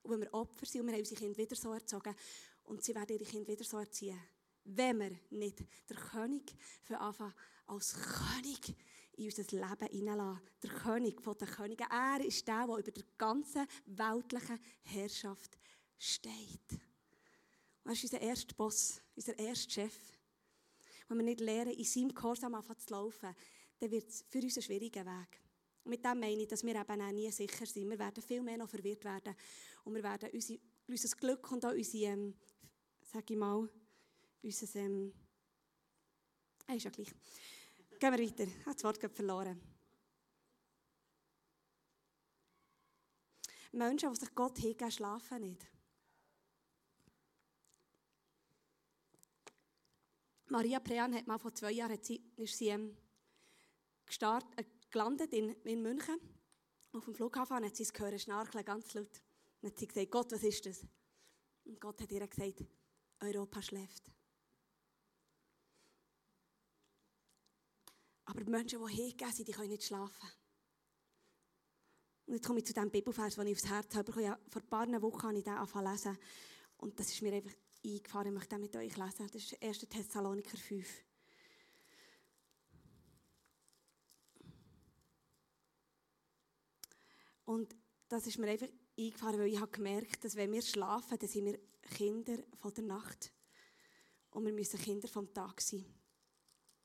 Und weil wir Opfer sind und wir haben unsere Kinder wieder so erzogen. Und sie werden ihre Kinder wieder so erziehen wenn wir nicht der König für Anfang als König in unser Leben hineinlassen. Der König von den Königen. Er ist der, der über der ganzen weltlichen Herrschaft steht. Und er ist unser erster Boss, unser erster Chef. Wenn wir nicht lernen, in seinem Gehorsam anfangen zu laufen, dann wird es für uns ein schwieriger Weg. Und mit dem meine ich, dass wir eben auch nie sicher sind. Wir werden viel mehr noch verwirrt werden. Und wir werden unser, unser Glück und auch unsere, ähm, sage ich mal, unser, ähm, äh, ist ja gleich. Gehen wir weiter. Ich habe das Wort verloren. Menschen, die sich Gott hingeben, schlafen nicht. Maria Prean hat mal vor zwei Jahren ist sie, ähm, gestartet, äh, gelandet in, in München. Auf dem Flughafen hat sie es gehört, schnarcheln, ganz laut. Und hat sie gesagt, Gott, was ist das? Und Gott hat ihr gesagt, Europa schläft. Aber die Menschen, die hingehen sind, die können nicht schlafen. Und jetzt komme ich zu dem Bibelvers, den ich aufs Herz habe. Vor ein paar Wochen habe ich den angefangen lesen. Und das ist mir einfach eingefahren. Ich möchte den mit euch lesen. Das ist 1. Thessaloniker 5. Und das ist mir einfach eingefahren, weil ich habe gemerkt, dass wenn wir schlafen, dann sind wir Kinder von der Nacht. Und wir müssen Kinder vom Tag sein.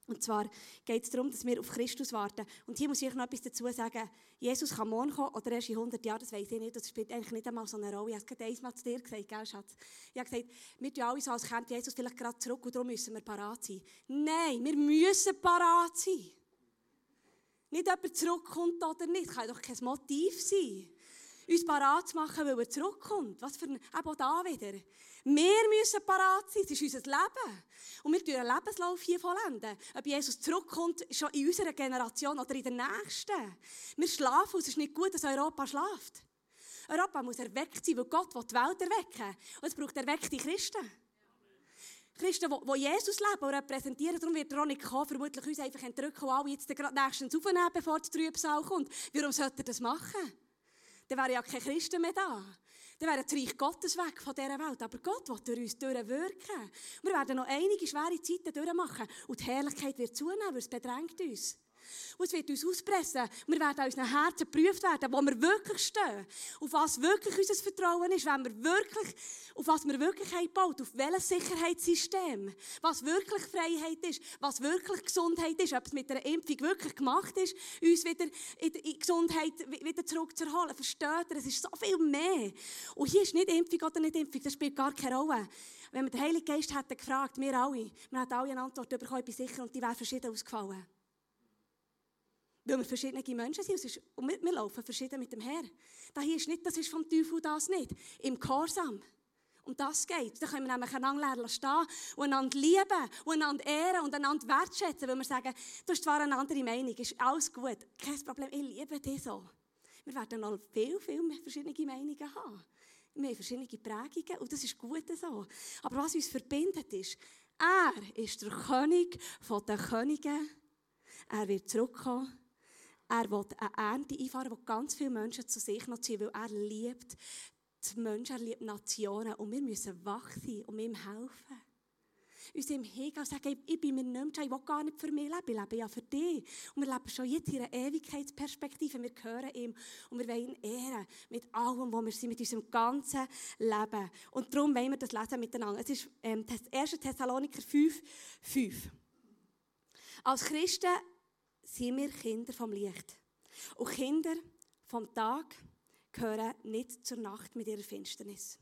Und zwar geht es darum, dass wir auf Christus warten. Und hier muss ich noch etwas dazu sagen. Jesus kann morgen kommen oder erst in 100 Jahren, das weiß ich nicht. Das spielt eigentlich nicht einmal so eine Rolle. Ich habe es gerade einmal zu dir gesagt, gell, Schatz? Ich habe gesagt, wir tun alle so, als käme Jesus vielleicht gerade zurück und darum müssen wir parat sein. Nein, wir müssen parat sein. Nicht, ob er zurückkommt oder nicht. Das kann doch kein Motiv sein uns parat zu machen, weil er zurückkommt. Was für ein, eben auch da wieder. Wir müssen parat sein, es ist unser Leben. Und wir tun einen Lebenslauf hier vollenden. Ob Jesus zurückkommt, schon in unserer Generation oder in der nächsten. Wir schlafen es ist nicht gut, dass Europa schlaft. Europa muss erweckt sein, weil Gott will die Welt erwecken Und es braucht erweckte Christen. Christen, die Jesus leben und repräsentieren. Darum wird er auch nicht kommen, vermutlich uns einfach entrücken und alle jetzt gerade nächstens aufnehmen, bevor der Trübsal kommt. Warum sollte er das machen? Dann wären ja keine Christen mehr da. Dann wäre das Reich Gottes weg von dieser Welt. Aber Gott will durch uns durchwirken. Wir werden noch einige schwere Zeiten durchmachen. Und die Herrlichkeit wird zunehmen, weil es bedrängt uns. Und es wird uns auspressen. Wir werden an unseren Herzen geprüft werden, wo wir wirklich stehen. Auf was wirklich unser Vertrauen ist, wenn wir wirklich, auf was wir wirklich baut, auf welches Sicherheitssystem, was wirklich Freiheit ist, was wirklich Gesundheit ist, ob es mit einer Impfung wirklich gemacht ist, uns wieder in die Gesundheit wieder zurückzuholen. Versteht ihr? Es ist so viel mehr. Und hier ist nicht Impfung oder nicht Impfung, das spielt gar keine Rolle. Wenn wir den Heiligen Geist hätten gefragt, wir alle, wir hätten alle eine Antwort bekommen, ich bin sicher, und die wäre verschieden ausgefallen. Weil wir verschiedene Menschen sind und wir, laufen verschieden mit dem Herrn. Das hier ist nicht, das ist vom Teufel, das nicht. Im Gehorsam. Um das geht. Da können wir nämlich einander stehen und einander lieben und einander ehren und einander wertschätzen, weil wir sagen, du hast zwar eine andere Meinung, ist alles gut, kein Problem, ich liebe dich so. Wir werden noch viel, viel mehr verschiedene Meinungen haben. Wir haben verschiedene Prägungen und das ist gut so. Aber was uns verbindet ist, er ist der König von den Königen. Er wird zurückkommen er will eine Ernte einfahren, wo ganz viele Menschen zu sich noch ziehen, weil er liebt die Menschen, er liebt Nationen. Und wir müssen wach sein und ihm helfen. Uns im Hegel sagen, ich bin mir nicht mehr, ich will gar nicht für mich leben, ich lebe ja für dich. Und wir leben schon jetzt in einer Ewigkeitsperspektive. Wir gehören ihm und wir wollen ihn ehren mit allem, was wir sind, mit unserem ganzen Leben. Und darum wollen wir das lesen miteinander. Es ist ähm, 1. Thessaloniker 5, 5. Als Christen sind wir Kinder vom Licht. Und Kinder vom Tag gehören nicht zur Nacht mit ihrer Finsternis.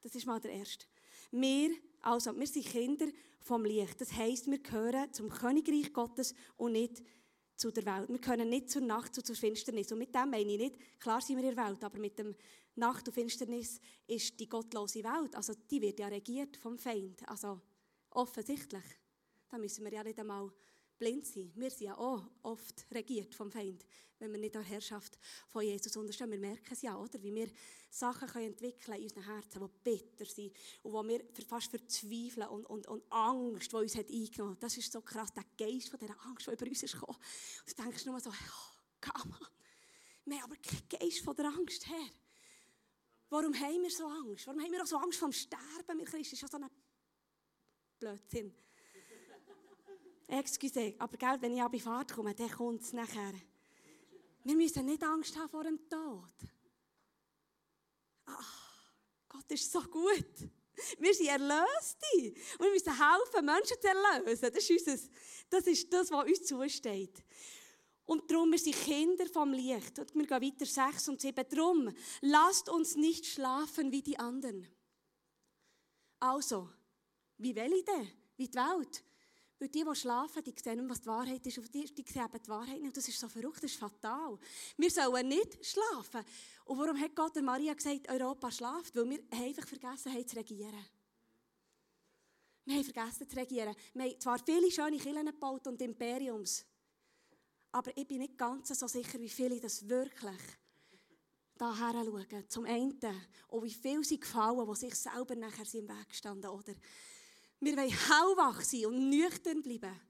Das ist mal der erste. Wir, also, wir sind Kinder vom Licht. Das heisst, wir gehören zum Königreich Gottes und nicht zu der Welt. Wir können nicht zur Nacht und zur Finsternis. Und mit dem meine ich nicht, klar sind wir in der Welt, aber mit dem Nacht und Finsternis ist die gottlose Welt, also die wird ja regiert vom Feind. Also offensichtlich. Da müssen wir ja nicht einmal blind sind. Wir sind ja auch oft regiert vom Feind, wenn wir nicht der Herrschaft von Jesus unterstehen. Wir merken es ja, oder? Wie wir Sachen können entwickeln in unseren Herzen, die bitter sind und wo wir fast verzweifeln und, und, und Angst, die uns hat eingenommen hat. Das ist so krass, der Geist von dieser Angst, die über uns ist gekommen. Und du denkst nur so, oh, come on. Wir haben aber keinen Geist von der Angst, Herr. Warum haben wir so Angst? Warum haben wir auch so Angst vom Sterben? Wir Christen ist ja so ein Blödsinn. Excuse, aber gell, wenn ich an die Fahrt komme, dann kommt es nachher. Wir müssen nicht Angst haben vor dem Tod. Ach, Gott ist so gut. Wir sind Erlöste. Und wir müssen helfen, Menschen zu erlösen. Das ist, unser, das, ist das, was uns zusteht. Und darum, wir sind Kinder vom Licht. Und wir gehen weiter, 6 und 7. Darum, lasst uns nicht schlafen wie die anderen. Also, wie will ich denn? Wie die Welt? Weil die, die schlafen, die sehen, was die Wahrheit ist, und die, die sehen die Wahrheit nicht. Und das ist so verrückt, das ist fatal. Wir sollen nicht schlafen. Und warum hat Gott der Maria gesagt, Europa schlaft? Weil wir einfach vergessen haben zu regieren. Wir haben vergessen zu regieren. Wir haben zwar viele schöne Kirchen gebaut und Imperiums, aber ich bin nicht ganz so sicher, wie viele das wirklich daher schauen. Zum einen, und wie viele sie gefallen, die sich selber nachher im Weg standen. Oder wir wollen hellwach sein und nüchtern bleiben.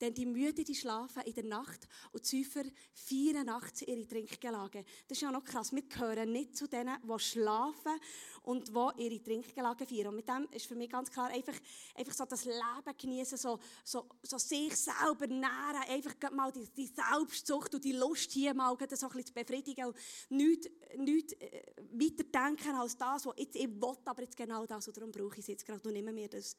Denn die Müde, die schlafen in der Nacht und die Säufer feiern nachts ihre Trinkgelage. Das ist ja noch krass. Wir gehören nicht zu denen, die schlafen und die ihre Trinkgelage feiern. Und mit dem ist für mich ganz klar, einfach, einfach so das Leben genießen, so, so, so sich selber nähren, einfach mal die, die Selbstsucht und die Lust hier mal so ein bisschen zu befriedigen und nichts, nichts äh, weiter denken als das, was jetzt ich will, aber jetzt genau das und darum brauche ich es jetzt gerade und nehmen wir das.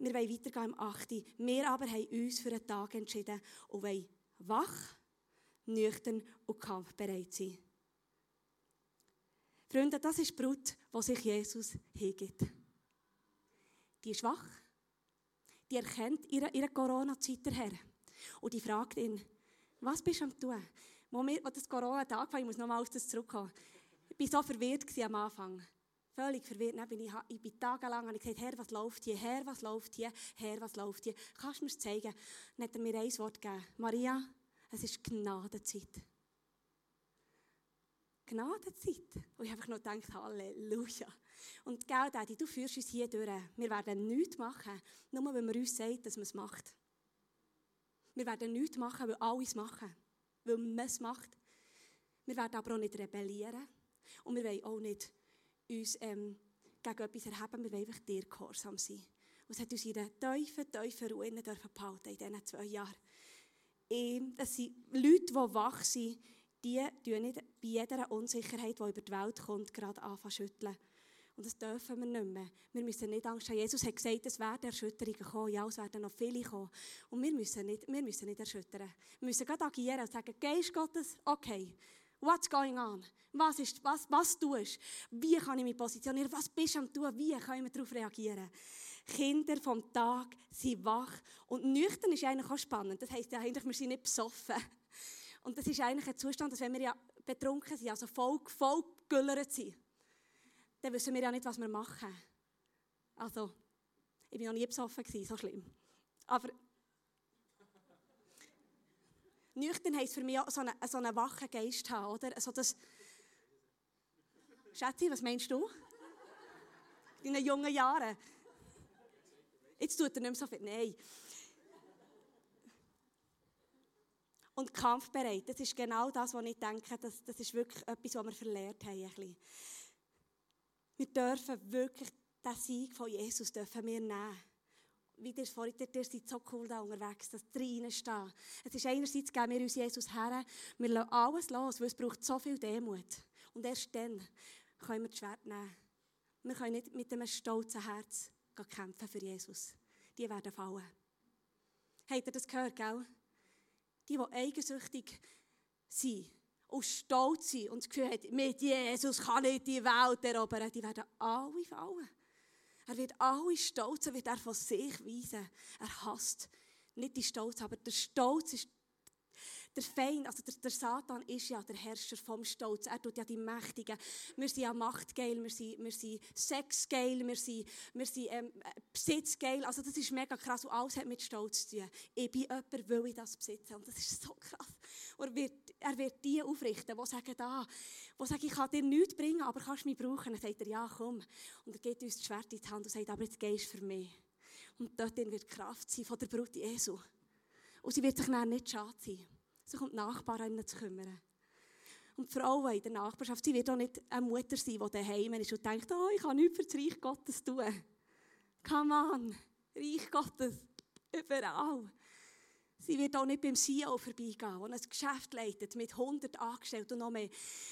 Wir wollen weitergehen im 8. Wir aber haben uns für einen Tag entschieden und wollen wach, nüchtern und kampfbereit sein. Freunde, das ist die Brut, die sich Jesus hingibt. Die ist wach. Die erkennt ihre, ihre Corona-Zeit her. Und die fragt ihn, was bist du am tun? Wo, das Corona-Tag war, ich muss nochmal auf das zurückkommen. Ich war so verwirrt am Anfang völlig verwirrt. Dann bin ich, ich bin tagelang und ich gesagt, Herr, was läuft hier? Herr, was läuft hier? Herr, was läuft hier? Kannst du mir zeigen? Dann hat er mir ein Wort gegeben. Maria, es ist Gnadenzeit. Gnadenzeit. Und ich habe nur gedacht, Halleluja. Und gell, Daddy, du führst uns hier durch. Wir werden nichts machen, nur wenn man uns sagt, dass man es macht. Wir werden nichts machen, weil alle es machen. Weil man es macht. Wir werden aber auch nicht rebellieren. Und wir wollen auch nicht uns ähm, gegen etwas erheben, wir wollen einfach dir gehorsam sein. Und es hat uns in einer tiefen, tiefen Ruhe in diesen zwei Jahren. Ähm, das sind Leute, die wach sind, die tun nicht bei jeder Unsicherheit, die über die Welt kommt, gerade anfangen schütteln. Und das dürfen wir nicht mehr. Wir müssen nicht Angst haben. Jesus hat gesagt, es werden Erschütterungen kommen. Ja, es werden noch viele kommen. Und wir müssen nicht, wir müssen nicht erschüttern. Wir müssen gerade agieren und sagen, Geist Gottes, okay, What's going on? Was, ist, was, was tust? Wie kann ich mich positionieren? Was bist du am tun? Wie können wir darauf reagieren? Kinder vom Tag sind wach. Und nüchtern ist eigentlich auch spannend. Das heisst ja eigentlich, wir sind nicht besoffen. Und das ist eigentlich ein Zustand, dass wenn wir ja betrunken sind, also voll, voll güllert sind, dann wissen wir ja nicht, was wir machen. Also, ich war noch nie besoffen, so schlimm. Aber Nüchtern heisst für mich auch so einen, so einen wachen Geist haben, oder? Also das Schätze, was meinst du? In deinen jungen Jahren? Jetzt tut er nicht mehr so viel. Nein. Und kampfbereit, das ist genau das, was ich denke, das, das ist wirklich etwas, was wir verlernt haben. Ein bisschen. Wir dürfen wirklich den Sieg von Jesus dürfen wir nehmen wie ihr vorhin, ihr seid so cool da unterwegs, dass drinnen stehen. Es ist einerseits, geben wir uns Jesus her, wir lassen alles los, weil es braucht so viel Demut. Und erst dann können wir das Schwert nehmen. Wir können nicht mit einem stolzen Herz kämpfen für Jesus. Die werden fallen. Habt ihr das gehört, gell? Die, die eigensüchtig sind und stolz sind und das Gefühl haben, mit Jesus kann ich die Welt erobern, die werden alle fallen. Er wird alle Stolz, er wird er von sich weisen. Er hasst nicht die Stolz, aber der Stolz ist der Feind, also der, der, Satan ist ja der Herrscher vom Stolz. Er tut ja die Mächtigen. Wir sind ja machtgeil, wir sind, wir sind sexgeil, wir sind, wir sind ähm, besitzgeil. Also das ist mega krass und alles hat mit Stolz zu tun. Ich bin jemand, will ich das besitzen. Und das ist so krass. Und er wird, er wird die aufrichten, die sagen, da, die sagen, ich kann dir nichts bringen, aber kannst du mich brauchen. Dann sagt er, ja, komm. Und er gibt uns das Schwert in die Hand und sagt, aber jetzt gehst du für mich. Und dort wird Kraft sein von der Brut Jesu. Und sie wird sich dann nicht schade sein sich um die Nachbarn zu kümmern. Und die Frau in der Nachbarschaft, sie wird auch nicht eine Mutter sein, die daheim ist und denkt, oh, ich kann nichts für das Reich Gottes tun. Come on, Reich Gottes, überall. Sie wird auch nicht beim CEO vorbeigehen, der ein Geschäft leitet mit 100 Angestellten und noch mehr.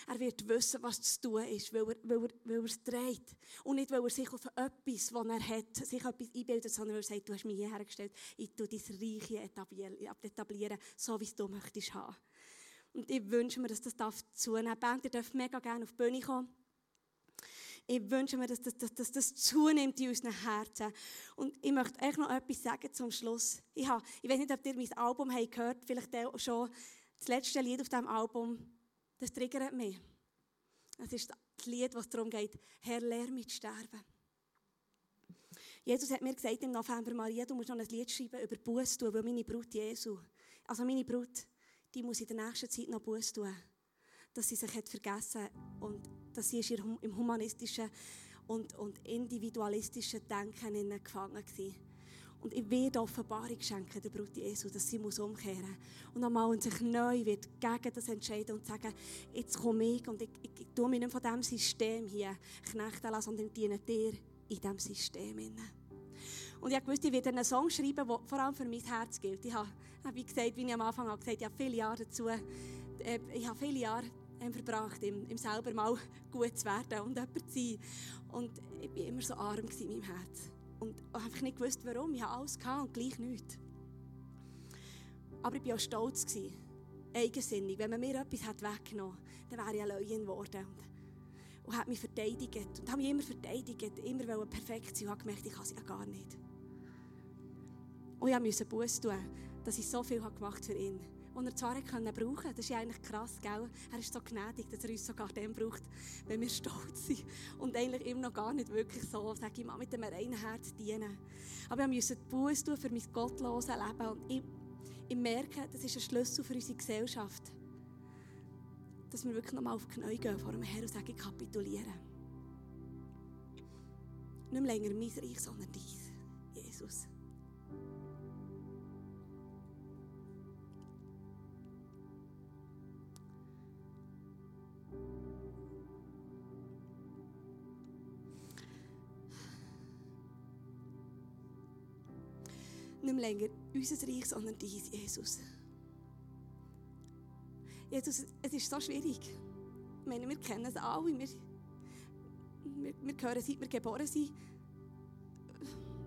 Er wird wissen, was zu tun ist, weil er, weil er, weil er es dreht. Und nicht, weil er sich auf etwas, was er hat, sich etwas einbildet, sondern weil er sagt, du hast mich hier hergestellt, ich tue dein Reich etablieren, so wie es du möchtest haben. Und ich wünsche mir, dass das zunehmen darf. Band, ihr dürft mega gerne auf die Bühne kommen. Ich wünsche mir, dass das, dass, dass das zunimmt in unseren Herzen. Und ich möchte euch noch etwas sagen zum Schluss. Ich, habe, ich weiß nicht, ob ihr mein Album habt gehört vielleicht schon. Das letzte Lied auf diesem Album, das triggert mich. Das ist das Lied, was darum geht, Herr, lehr mich sterben. Jesus hat mir gesagt im November, Maria, du musst noch ein Lied schreiben über Buß tun, weil meine Brut Jesu, also meine Brut, die muss in der nächsten Zeit noch Buß tun. Dass sie sich hat vergessen und dass sie im humanistischen und, und individualistischen Denken gefangen war. Und ich werde Offenbarung schenken der Brut Jesu, dass sie muss umkehren muss. Und nochmal sich neu wird gegen das entscheiden und sagen, jetzt komme ich und ich, ich, ich tue mich nicht von diesem System hier knechten lassen, sondern diene dir in diesem System. Und ich wusste, ich werde einen Song schreiben, der vor allem für mein Herz gilt. Ich habe, wie gesagt, wie ich am Anfang habe gesagt, ich habe viele Jahre dazu, äh, ich habe viele Jahre ähm, verbracht, im, im selber mal gut zu werden und jemand zu sein. Und ich war immer so arm in meinem Herz. Und ich habe nicht gewusst, warum. Ich hatte alles und gleich nichts. Aber ich war auch stolz. Gewesen. Eigensinnig. Wenn man mir etwas hat weggenommen hat, dann wäre ich eine Leuen geworden. Und, und hat mich verteidigt. Und habe mich immer verteidigt. Immer perfekt sein. Und habe gemerkt, ich kann es ja gar nicht. Und ich musste Buß tun, dass ich so viel gemacht für ihn und er zwar können brauchen. Das ist ja eigentlich krass, gell? Er ist so gnädig, dass er uns sogar dem braucht, wenn wir stolz sind und eigentlich immer noch gar nicht wirklich so, sage ich mal, mit einem reinen Herz dienen. Aber wir müssen Buß tun für mein gottloses Leben und ich, ich merke, das ist ein Schlüssel für unsere Gesellschaft, dass wir wirklich nochmal auf die Knie gehen vor dem Herrn und sagen, kapitulieren. Nicht mehr länger mein Reich, sondern dies, Jesus. Nicht länger unser Reich, sondern dein, Jesus. Jesus, es ist so schwierig. Ich meine, wir kennen es alle. Wir, wir, wir hören, seit wir geboren sind,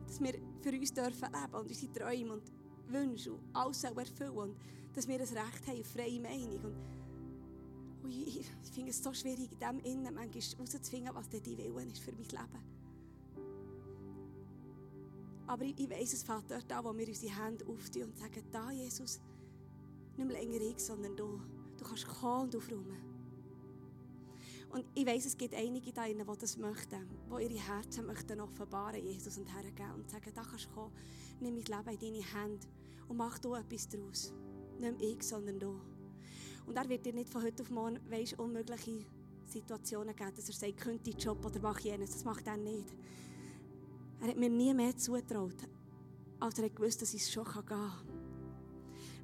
dass wir für uns dürfen leben und unsere Träume und Wünsche und alles erfüllen und dass wir das Recht haben auf freie Meinung. Und, und ich, ich finde es so schwierig, in dem Innen manchmal herauszufinden, was dein Willen ist für mein Leben. Aber ich, ich weiss, es dort an, wo wir unsere Hände auftun und sagen, da Jesus, nicht mehr länger ich, sondern du. Du kannst kommen und aufräumen. Und ich weiss, es gibt einige da die das möchten, die ihre Herzen möchten offenbaren, Jesus, und hergeben und sagen, da kannst du kommen, nimm mein Leben in deine Hände und mach du etwas daraus. Nicht ich, sondern du. Und er wird dir nicht von heute auf morgen, weißt, unmögliche Situationen geben, dass er sagt, könnte ich Job oder mach jenes. Das macht er nicht. Er hat mir nie mehr zutraut, als er gewusst, dass es schon gehen kann.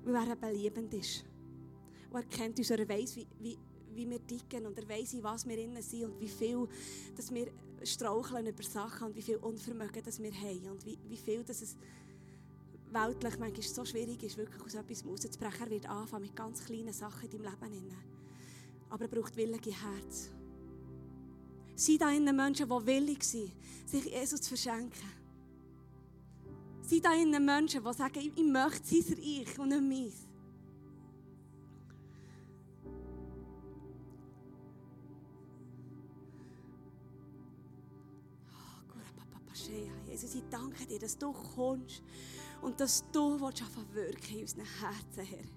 Weil er eben liebend ist. Und er kennt uns, er weiss, wie, wie, wie wir dicken und er in was wir innen sind und wie viel dass wir straucheln über Sachen und wie viel Unvermögen dass wir haben und wie, wie viel dass es weltlich manchmal so schwierig ist, wirklich aus etwas rauszubrechen. Er wird anfangen mit ganz kleinen Sachen in deinem Leben. Aber er braucht willige Herz. Sind da innen Menschen, die willig sind, sich Jesus zu verschenken? Sind da innen Menschen, die sagen, ich, möchte sein Reich und nicht meins? Oh, Jesus, ich danke dir, dass du kommst und dass du wirken in unseren Herzen, Herr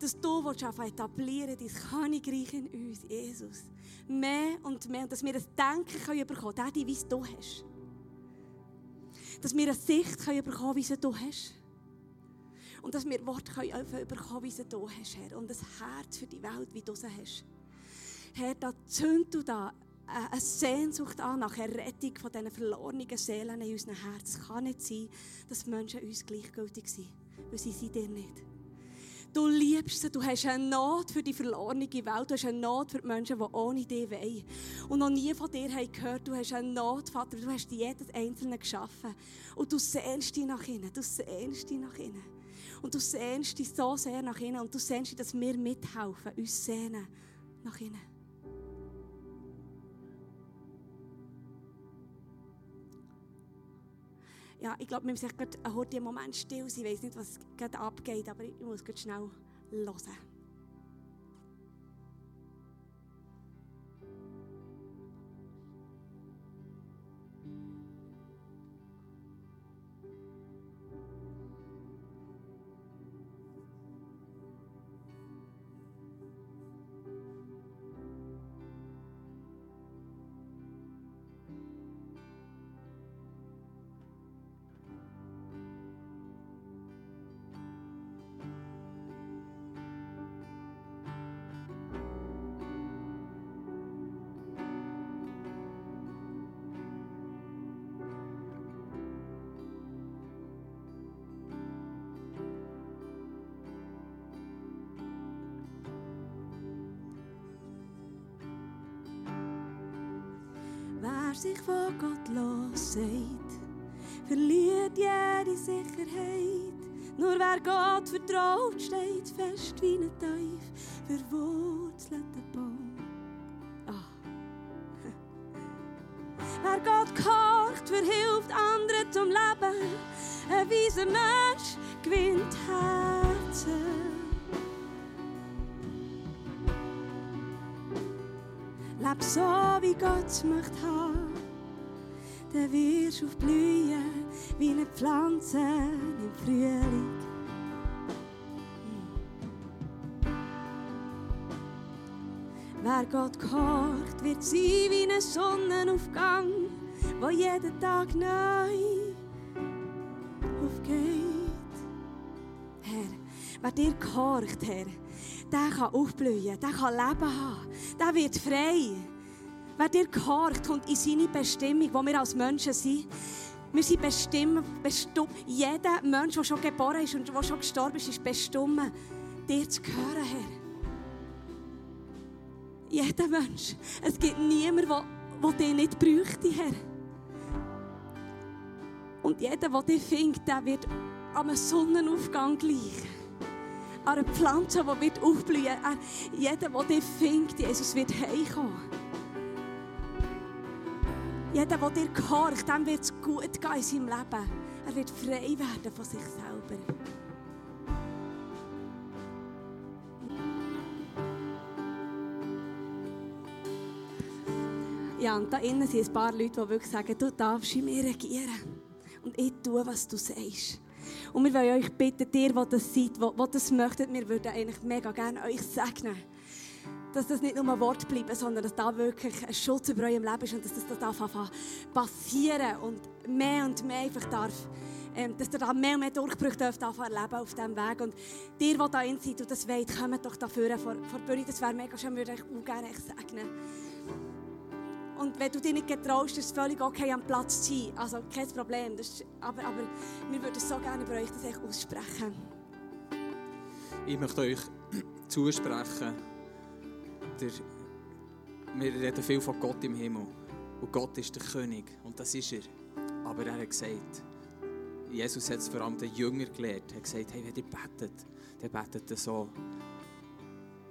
dass du willst etablieren dein Königreich in uns, Jesus. Mehr und mehr. Und dass wir ein Denken können bekommen können, wie es du hast. Dass wir eine Sicht können bekommen wie es du hast. Und dass wir Worte können bekommen, wie es du hast, Herr. Und ein Herz für die Welt, wie du sie hast. Herr, da zünd du da eine Sehnsucht an nach einer Rettung von diesen verlorenen Seelen in unserem Herz. Es kann nicht sein, dass Menschen uns gleichgültig sind, weil sie sind dir nicht. Du liebst sie, du hast eine Not für die verlorene Welt, du hast eine Not für die Menschen, die ohne dich wollen. Und noch nie von dir haben gehört, du hast eine Not, Vater, du hast jedes Einzelne geschaffen. Und du sehnst dich nach innen, du sehnst dich nach innen. Und du sehnst dich so sehr nach innen und du sehnst dich, dass wir mithelfen, uns sehnen nach innen. Ja, ich glaube, wir müssen gerade einen Moment still sein. Ich weiß nicht, was gerade abgeht, aber ich muss gerade schnell hören. Sich von Gott los sagt, verliert jede Sicherheit. Nur wer Gott vertraut, steht fest wie ein tief verwurzelter Baum. Ah. Wer Gott kocht, verhilft anderen zum Leben. Ein weiser Mensch gewinnt Herzen. Leb so, wie Gott es möchte haben. Dann wirst aufblühen wie eine Pflanze im Frühling. Wer Gott kocht, wird sein wie ein Sonnenaufgang, wo jeden Tag neu aufgeht. Herr, wer dir kocht, Herr, der kann aufblühen, der kann Leben haben, der wird frei. Wer dir gehorcht, kommt in seine Bestimmung, wo wir als Menschen sind. Wir sind bestimmt, bestimmt. Jeder Mensch, der schon geboren ist und der schon gestorben ist, ist bestimmt, dir zu gehören, Herr. Jeder Mensch. Es gibt niemanden, der, der dich nicht bräuchte, Herr. Und jeder, der dich findet, der wird am Sonnenaufgang gleich. An einer Pflanze, die wird aufblühen. Jeder, der dich findet, Jesus wird heimkommen. Jeder, der dir gehorcht, dem wird es gut gehen in seinem Leben. Er wird frei werden von sich selber. Ja, und da innen sind ein paar Leute, die wirklich sagen, du darfst in mir regieren. Und ich tue, was du sagst. Und wir wollen euch bitten, ihr, die das seid, die das möchtet, wir würden eigentlich mega gerne euch segnen. Dass das nicht nur ein Wort bleibt, sondern dass da wirklich ein Schutz über eurem Leben ist und dass das, das darf passieren und mehr und mehr einfach darf, ähm, dass ihr da mehr und mehr Durchbrüche dürft erleben auf diesem Weg. Und dir, die da in seid und das wollt, kommt doch dafür vor, vor Bühne. Das wäre mega schön, würde ich auch gerne segnen. Und wenn du dich nicht getraust, ist es völlig okay, am Platz zu sein. Also kein Problem. Ist, aber, aber wir würden so gerne über euch das aussprechen. Ich möchte euch zusprechen, der, wir reden viel von Gott im Himmel. Und Gott ist der König. Und das ist er. Aber er hat gesagt, Jesus hat es vor allem den Jünger gelehrt. Er hat gesagt, hey, wenn ihr betet, dann betet er so.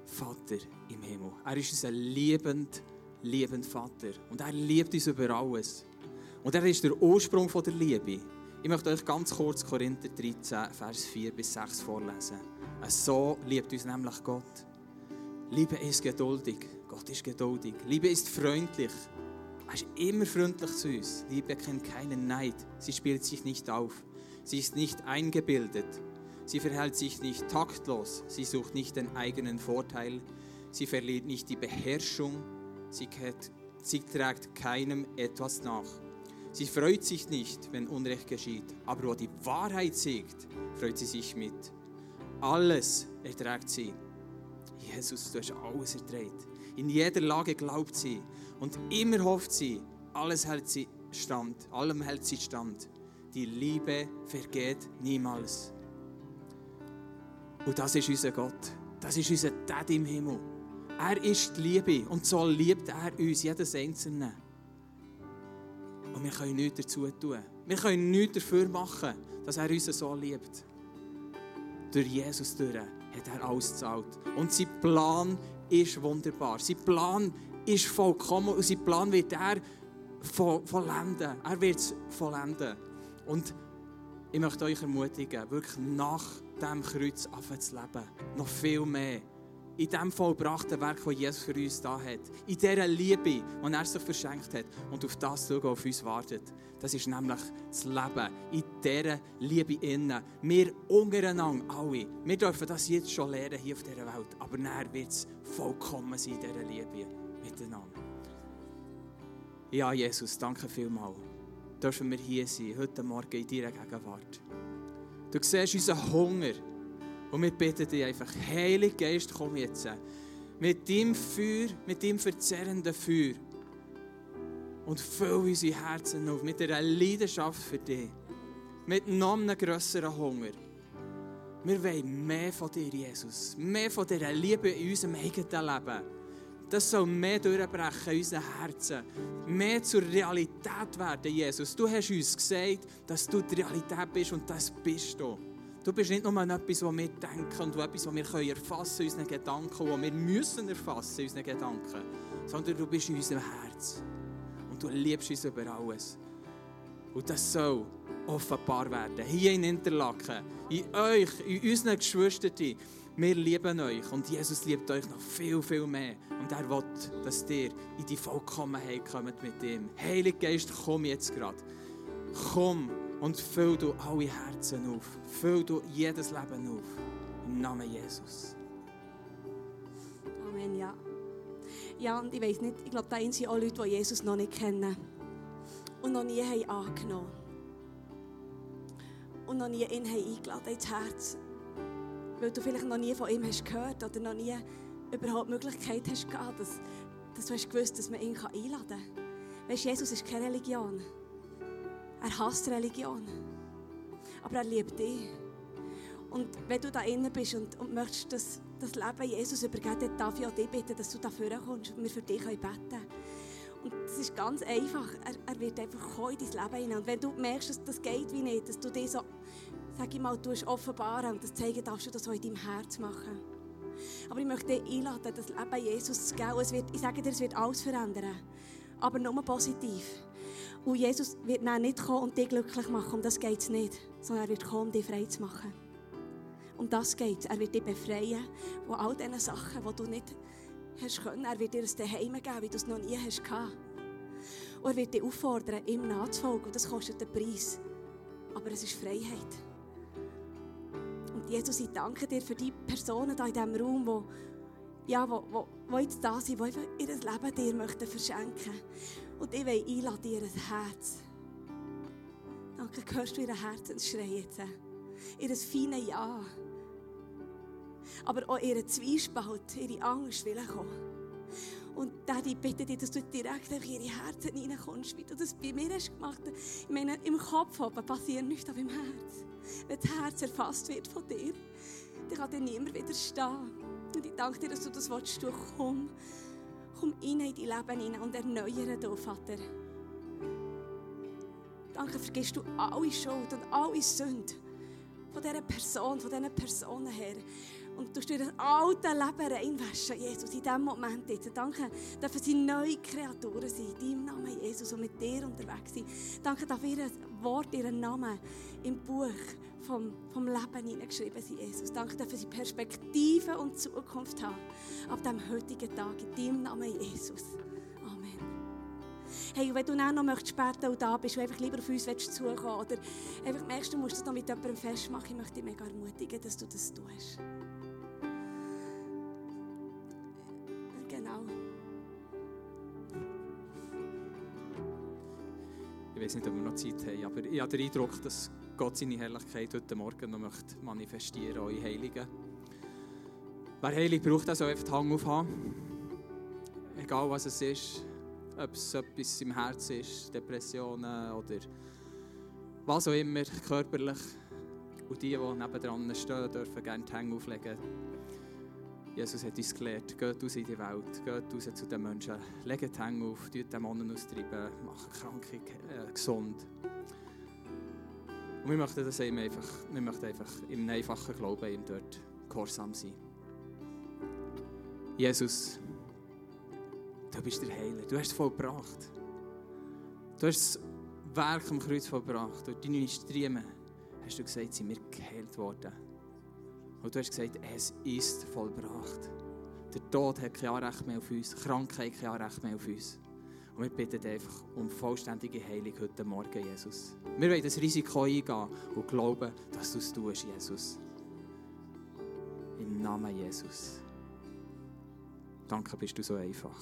Vater im Himmel. Er ist unser liebend, liebend Vater. Und er liebt uns über alles. Und er ist der Ursprung von der Liebe. Ich möchte euch ganz kurz Korinther 13, Vers 4 bis 6 vorlesen. So liebt uns nämlich Gott. Liebe ist geduldig. Gott ist geduldig. Liebe ist freundlich. Er ist immer freundlich zu uns. Liebe kennt keinen Neid. Sie spielt sich nicht auf. Sie ist nicht eingebildet. Sie verhält sich nicht taktlos. Sie sucht nicht den eigenen Vorteil. Sie verliert nicht die Beherrschung. Sie, kennt, sie trägt keinem etwas nach. Sie freut sich nicht, wenn Unrecht geschieht. Aber wo die Wahrheit siegt, freut sie sich mit. Alles erträgt sie. Jesus, du hast alles erträgt. In jeder Lage glaubt sie und immer hofft sie, alles hält sie stand, allem hält sie stand. Die Liebe vergeht niemals. Und das ist unser Gott. Das ist unser Dad im Himmel. Er ist die Liebe und so liebt er uns, jedes Einzelne. Und wir können nichts dazu tun. Wir können nichts dafür machen, dass er uns so liebt. Durch Jesus durch hat er alles gezahlt. Und sein Plan ist wunderbar. Sein Plan ist vollkommen und sein Plan wird er vollenden. Er wird es vollenden. Und ich möchte euch ermutigen, wirklich nach dem Kreuz zu leben. Noch viel mehr. In dem vollbrachten Werk, das Jesus für uns da hat. In dieser Liebe, die er sich verschenkt hat. Und auf das schauen, auf uns wartet. Das ist nämlich das Leben in dieser Liebe innen. Wir untereinander alle. Wir dürfen das jetzt schon lernen hier auf dieser Welt. Aber nachher wird es vollkommen sein, in dieser Liebe miteinander. Ja, Jesus, danke vielmals. Dürfen wir hier sein, heute Morgen in deiner Gegenwart. Du siehst unseren Hunger. Und wir bitten dich einfach, Heiliger Geist, komm jetzt. Mit deinem Feuer, mit deinem verzerrenden Feuer und füll unsere Herzen auf mit einer Leidenschaft für dich. Mit noch einem grösseren Hunger. Wir wollen mehr von dir, Jesus. Mehr von dieser Liebe in unserem eigenen Leben. das soll mehr durchbrechen in unseren Herzen. Mehr zur Realität werden, Jesus. Du hast uns gesagt, dass du die Realität bist und das bist du. Du bist nicht nur etwas, was wir denken und etwas, was wir erfassen in unseren Gedanken, was wir müssen erfassen unseren Gedanken, sondern du bist in unserem Herz. Und du liebst uns über alles. Und das soll offenbar werden. Hier in Interlaken, in euch, in unseren Geschwistern. Wir lieben euch und Jesus liebt euch noch viel, viel mehr. Und er will, dass ihr in die Vollkommenheit kommt mit ihm. Heiliger Geist, komm jetzt gerade. Komm und füll du alle Herzen auf. Füll du jedes Leben auf. Im Namen Jesus. Amen, ja. Ja, und ich weiß nicht, ich glaube, da sind auch Leute, die Jesus noch nicht kennen. Und noch nie haben angenommen. Und noch nie ihn haben eingeladen ins Herz. Weil du vielleicht noch nie von ihm hast gehört oder noch nie überhaupt die Möglichkeit hast gehabt, dass, dass du hast gewusst, dass man ihn einladen kann. Weißt Jesus ist keine Religion. Er hasst Religion. Aber er liebt dich. Und wenn du da innen bist und, und möchtest das, das Leben Jesus übergeben, dann darf ich auch dich bitten, dass du dafür kommst und wir für dich beten können. Und es ist ganz einfach. Er, er, wird einfach in dein Leben hinein. Und wenn du merkst, dass das geht wie nicht, dass du dich so, sag ich mal, tust offenbaren und das zeigen darfst du das auch in deinem Herz machen. Aber ich möchte dich einladen, das Leben Jesus zu geben. Es wird, ich sage dir, es wird alles verändern. Aber nur positiv. Und Jesus wird dann nicht kommen und dich glücklich machen, um das geht es nicht. Sondern er wird kommen, um dich frei zu machen. Um das geht es. Er wird dich befreien von all diesen Sachen, die du nicht hast können. Er wird dir ein Daheim geben, wie du es noch nie hast gehabt. Und er wird dich auffordern, ihm nachzufolgen. Und das kostet einen Preis. Aber es ist Freiheit. Und Jesus, ich danke dir für die Personen hier in diesem Raum, die, ja, wo, wo, wo jetzt da sind, die ihr Leben dir möchten verschenken Und ich will einladen, ihr Herz. Danke, hörst du ihr Herzensschrei jetzt? Ihr feines Ja aber auch ihren Zwiespalt, ihre Angst will kommen. Und Daddy, bitte dich, dass du direkt in ihre Herzen hineinkommst, wie du das bei mir hast gemacht. Ich meine, im Kopf oben passiert nichts, aber im Herz. Wenn das Herz erfasst wird von dir, dann kann dir niemand widerstehen. Und ich danke dir, dass du das willst. Du komm, komm rein in dein Leben hinein und erneuere dich, Vater. Danke, vergisst du alle Schuld und alle Sünde von dieser Person, von diesen Personen her. Und du durch das alte Leben reinwaschen, Jesus, in diesem Moment jetzt. Danke, dürfen sie neue Kreaturen sein, in deinem Namen, Jesus, und mit dir unterwegs sein. Danke, dass ihr Wort, ihren Namen im Buch vom, vom Leben hineingeschrieben sind, Jesus. Danke, dass sie Perspektive und Zukunft haben. Ab dem heutigen Tag, in deinem Namen, Jesus. Amen. Hey, wenn du auch noch möchtest, später da bist, und einfach lieber auf uns willst, zukommen oder einfach merkst, du musst das noch mit jemandem festmachen, ich möchte dich mega ermutigen, dass du das tust. Ich weiß nicht, ob wir noch Zeit haben, aber ich habe den Eindruck, dass Gott seine Herrlichkeit heute Morgen noch möchte manifestieren möchte, Heiligen. Wer heilig braucht, der soll einfach die Hand aufhaben. Egal was es ist, ob es etwas im Herzen ist, Depressionen oder was auch immer, körperlich. Und die, die nebendran stehen, dürfen gerne die Hände auflegen. Jesus hat uns gelehrt, geht raus in die Welt, geht raus zu den Menschen, legt die Hände auf, tut Dämonen austreiben, macht Kranke äh, gesund. Und wir möchten das eben einfach, wir möchten einfach im einfachen Glauben ihm dort gehorsam sein. Jesus, du bist der Heiler, du hast es vollbracht. Du hast das Werk am Kreuz vollbracht. Durch deine Striemen hast du gesagt, sind wir geheilt worden. Und du hast gesagt, es ist vollbracht. Der Tod hat kein Anrecht mehr auf uns, Krankheit kein Anrecht mehr auf uns. Und wir bitten einfach um vollständige Heilung heute Morgen, Jesus. Wir wollen das Risiko eingehen und glauben, dass du es tust, Jesus. Im Namen Jesus. Danke, bist du so einfach.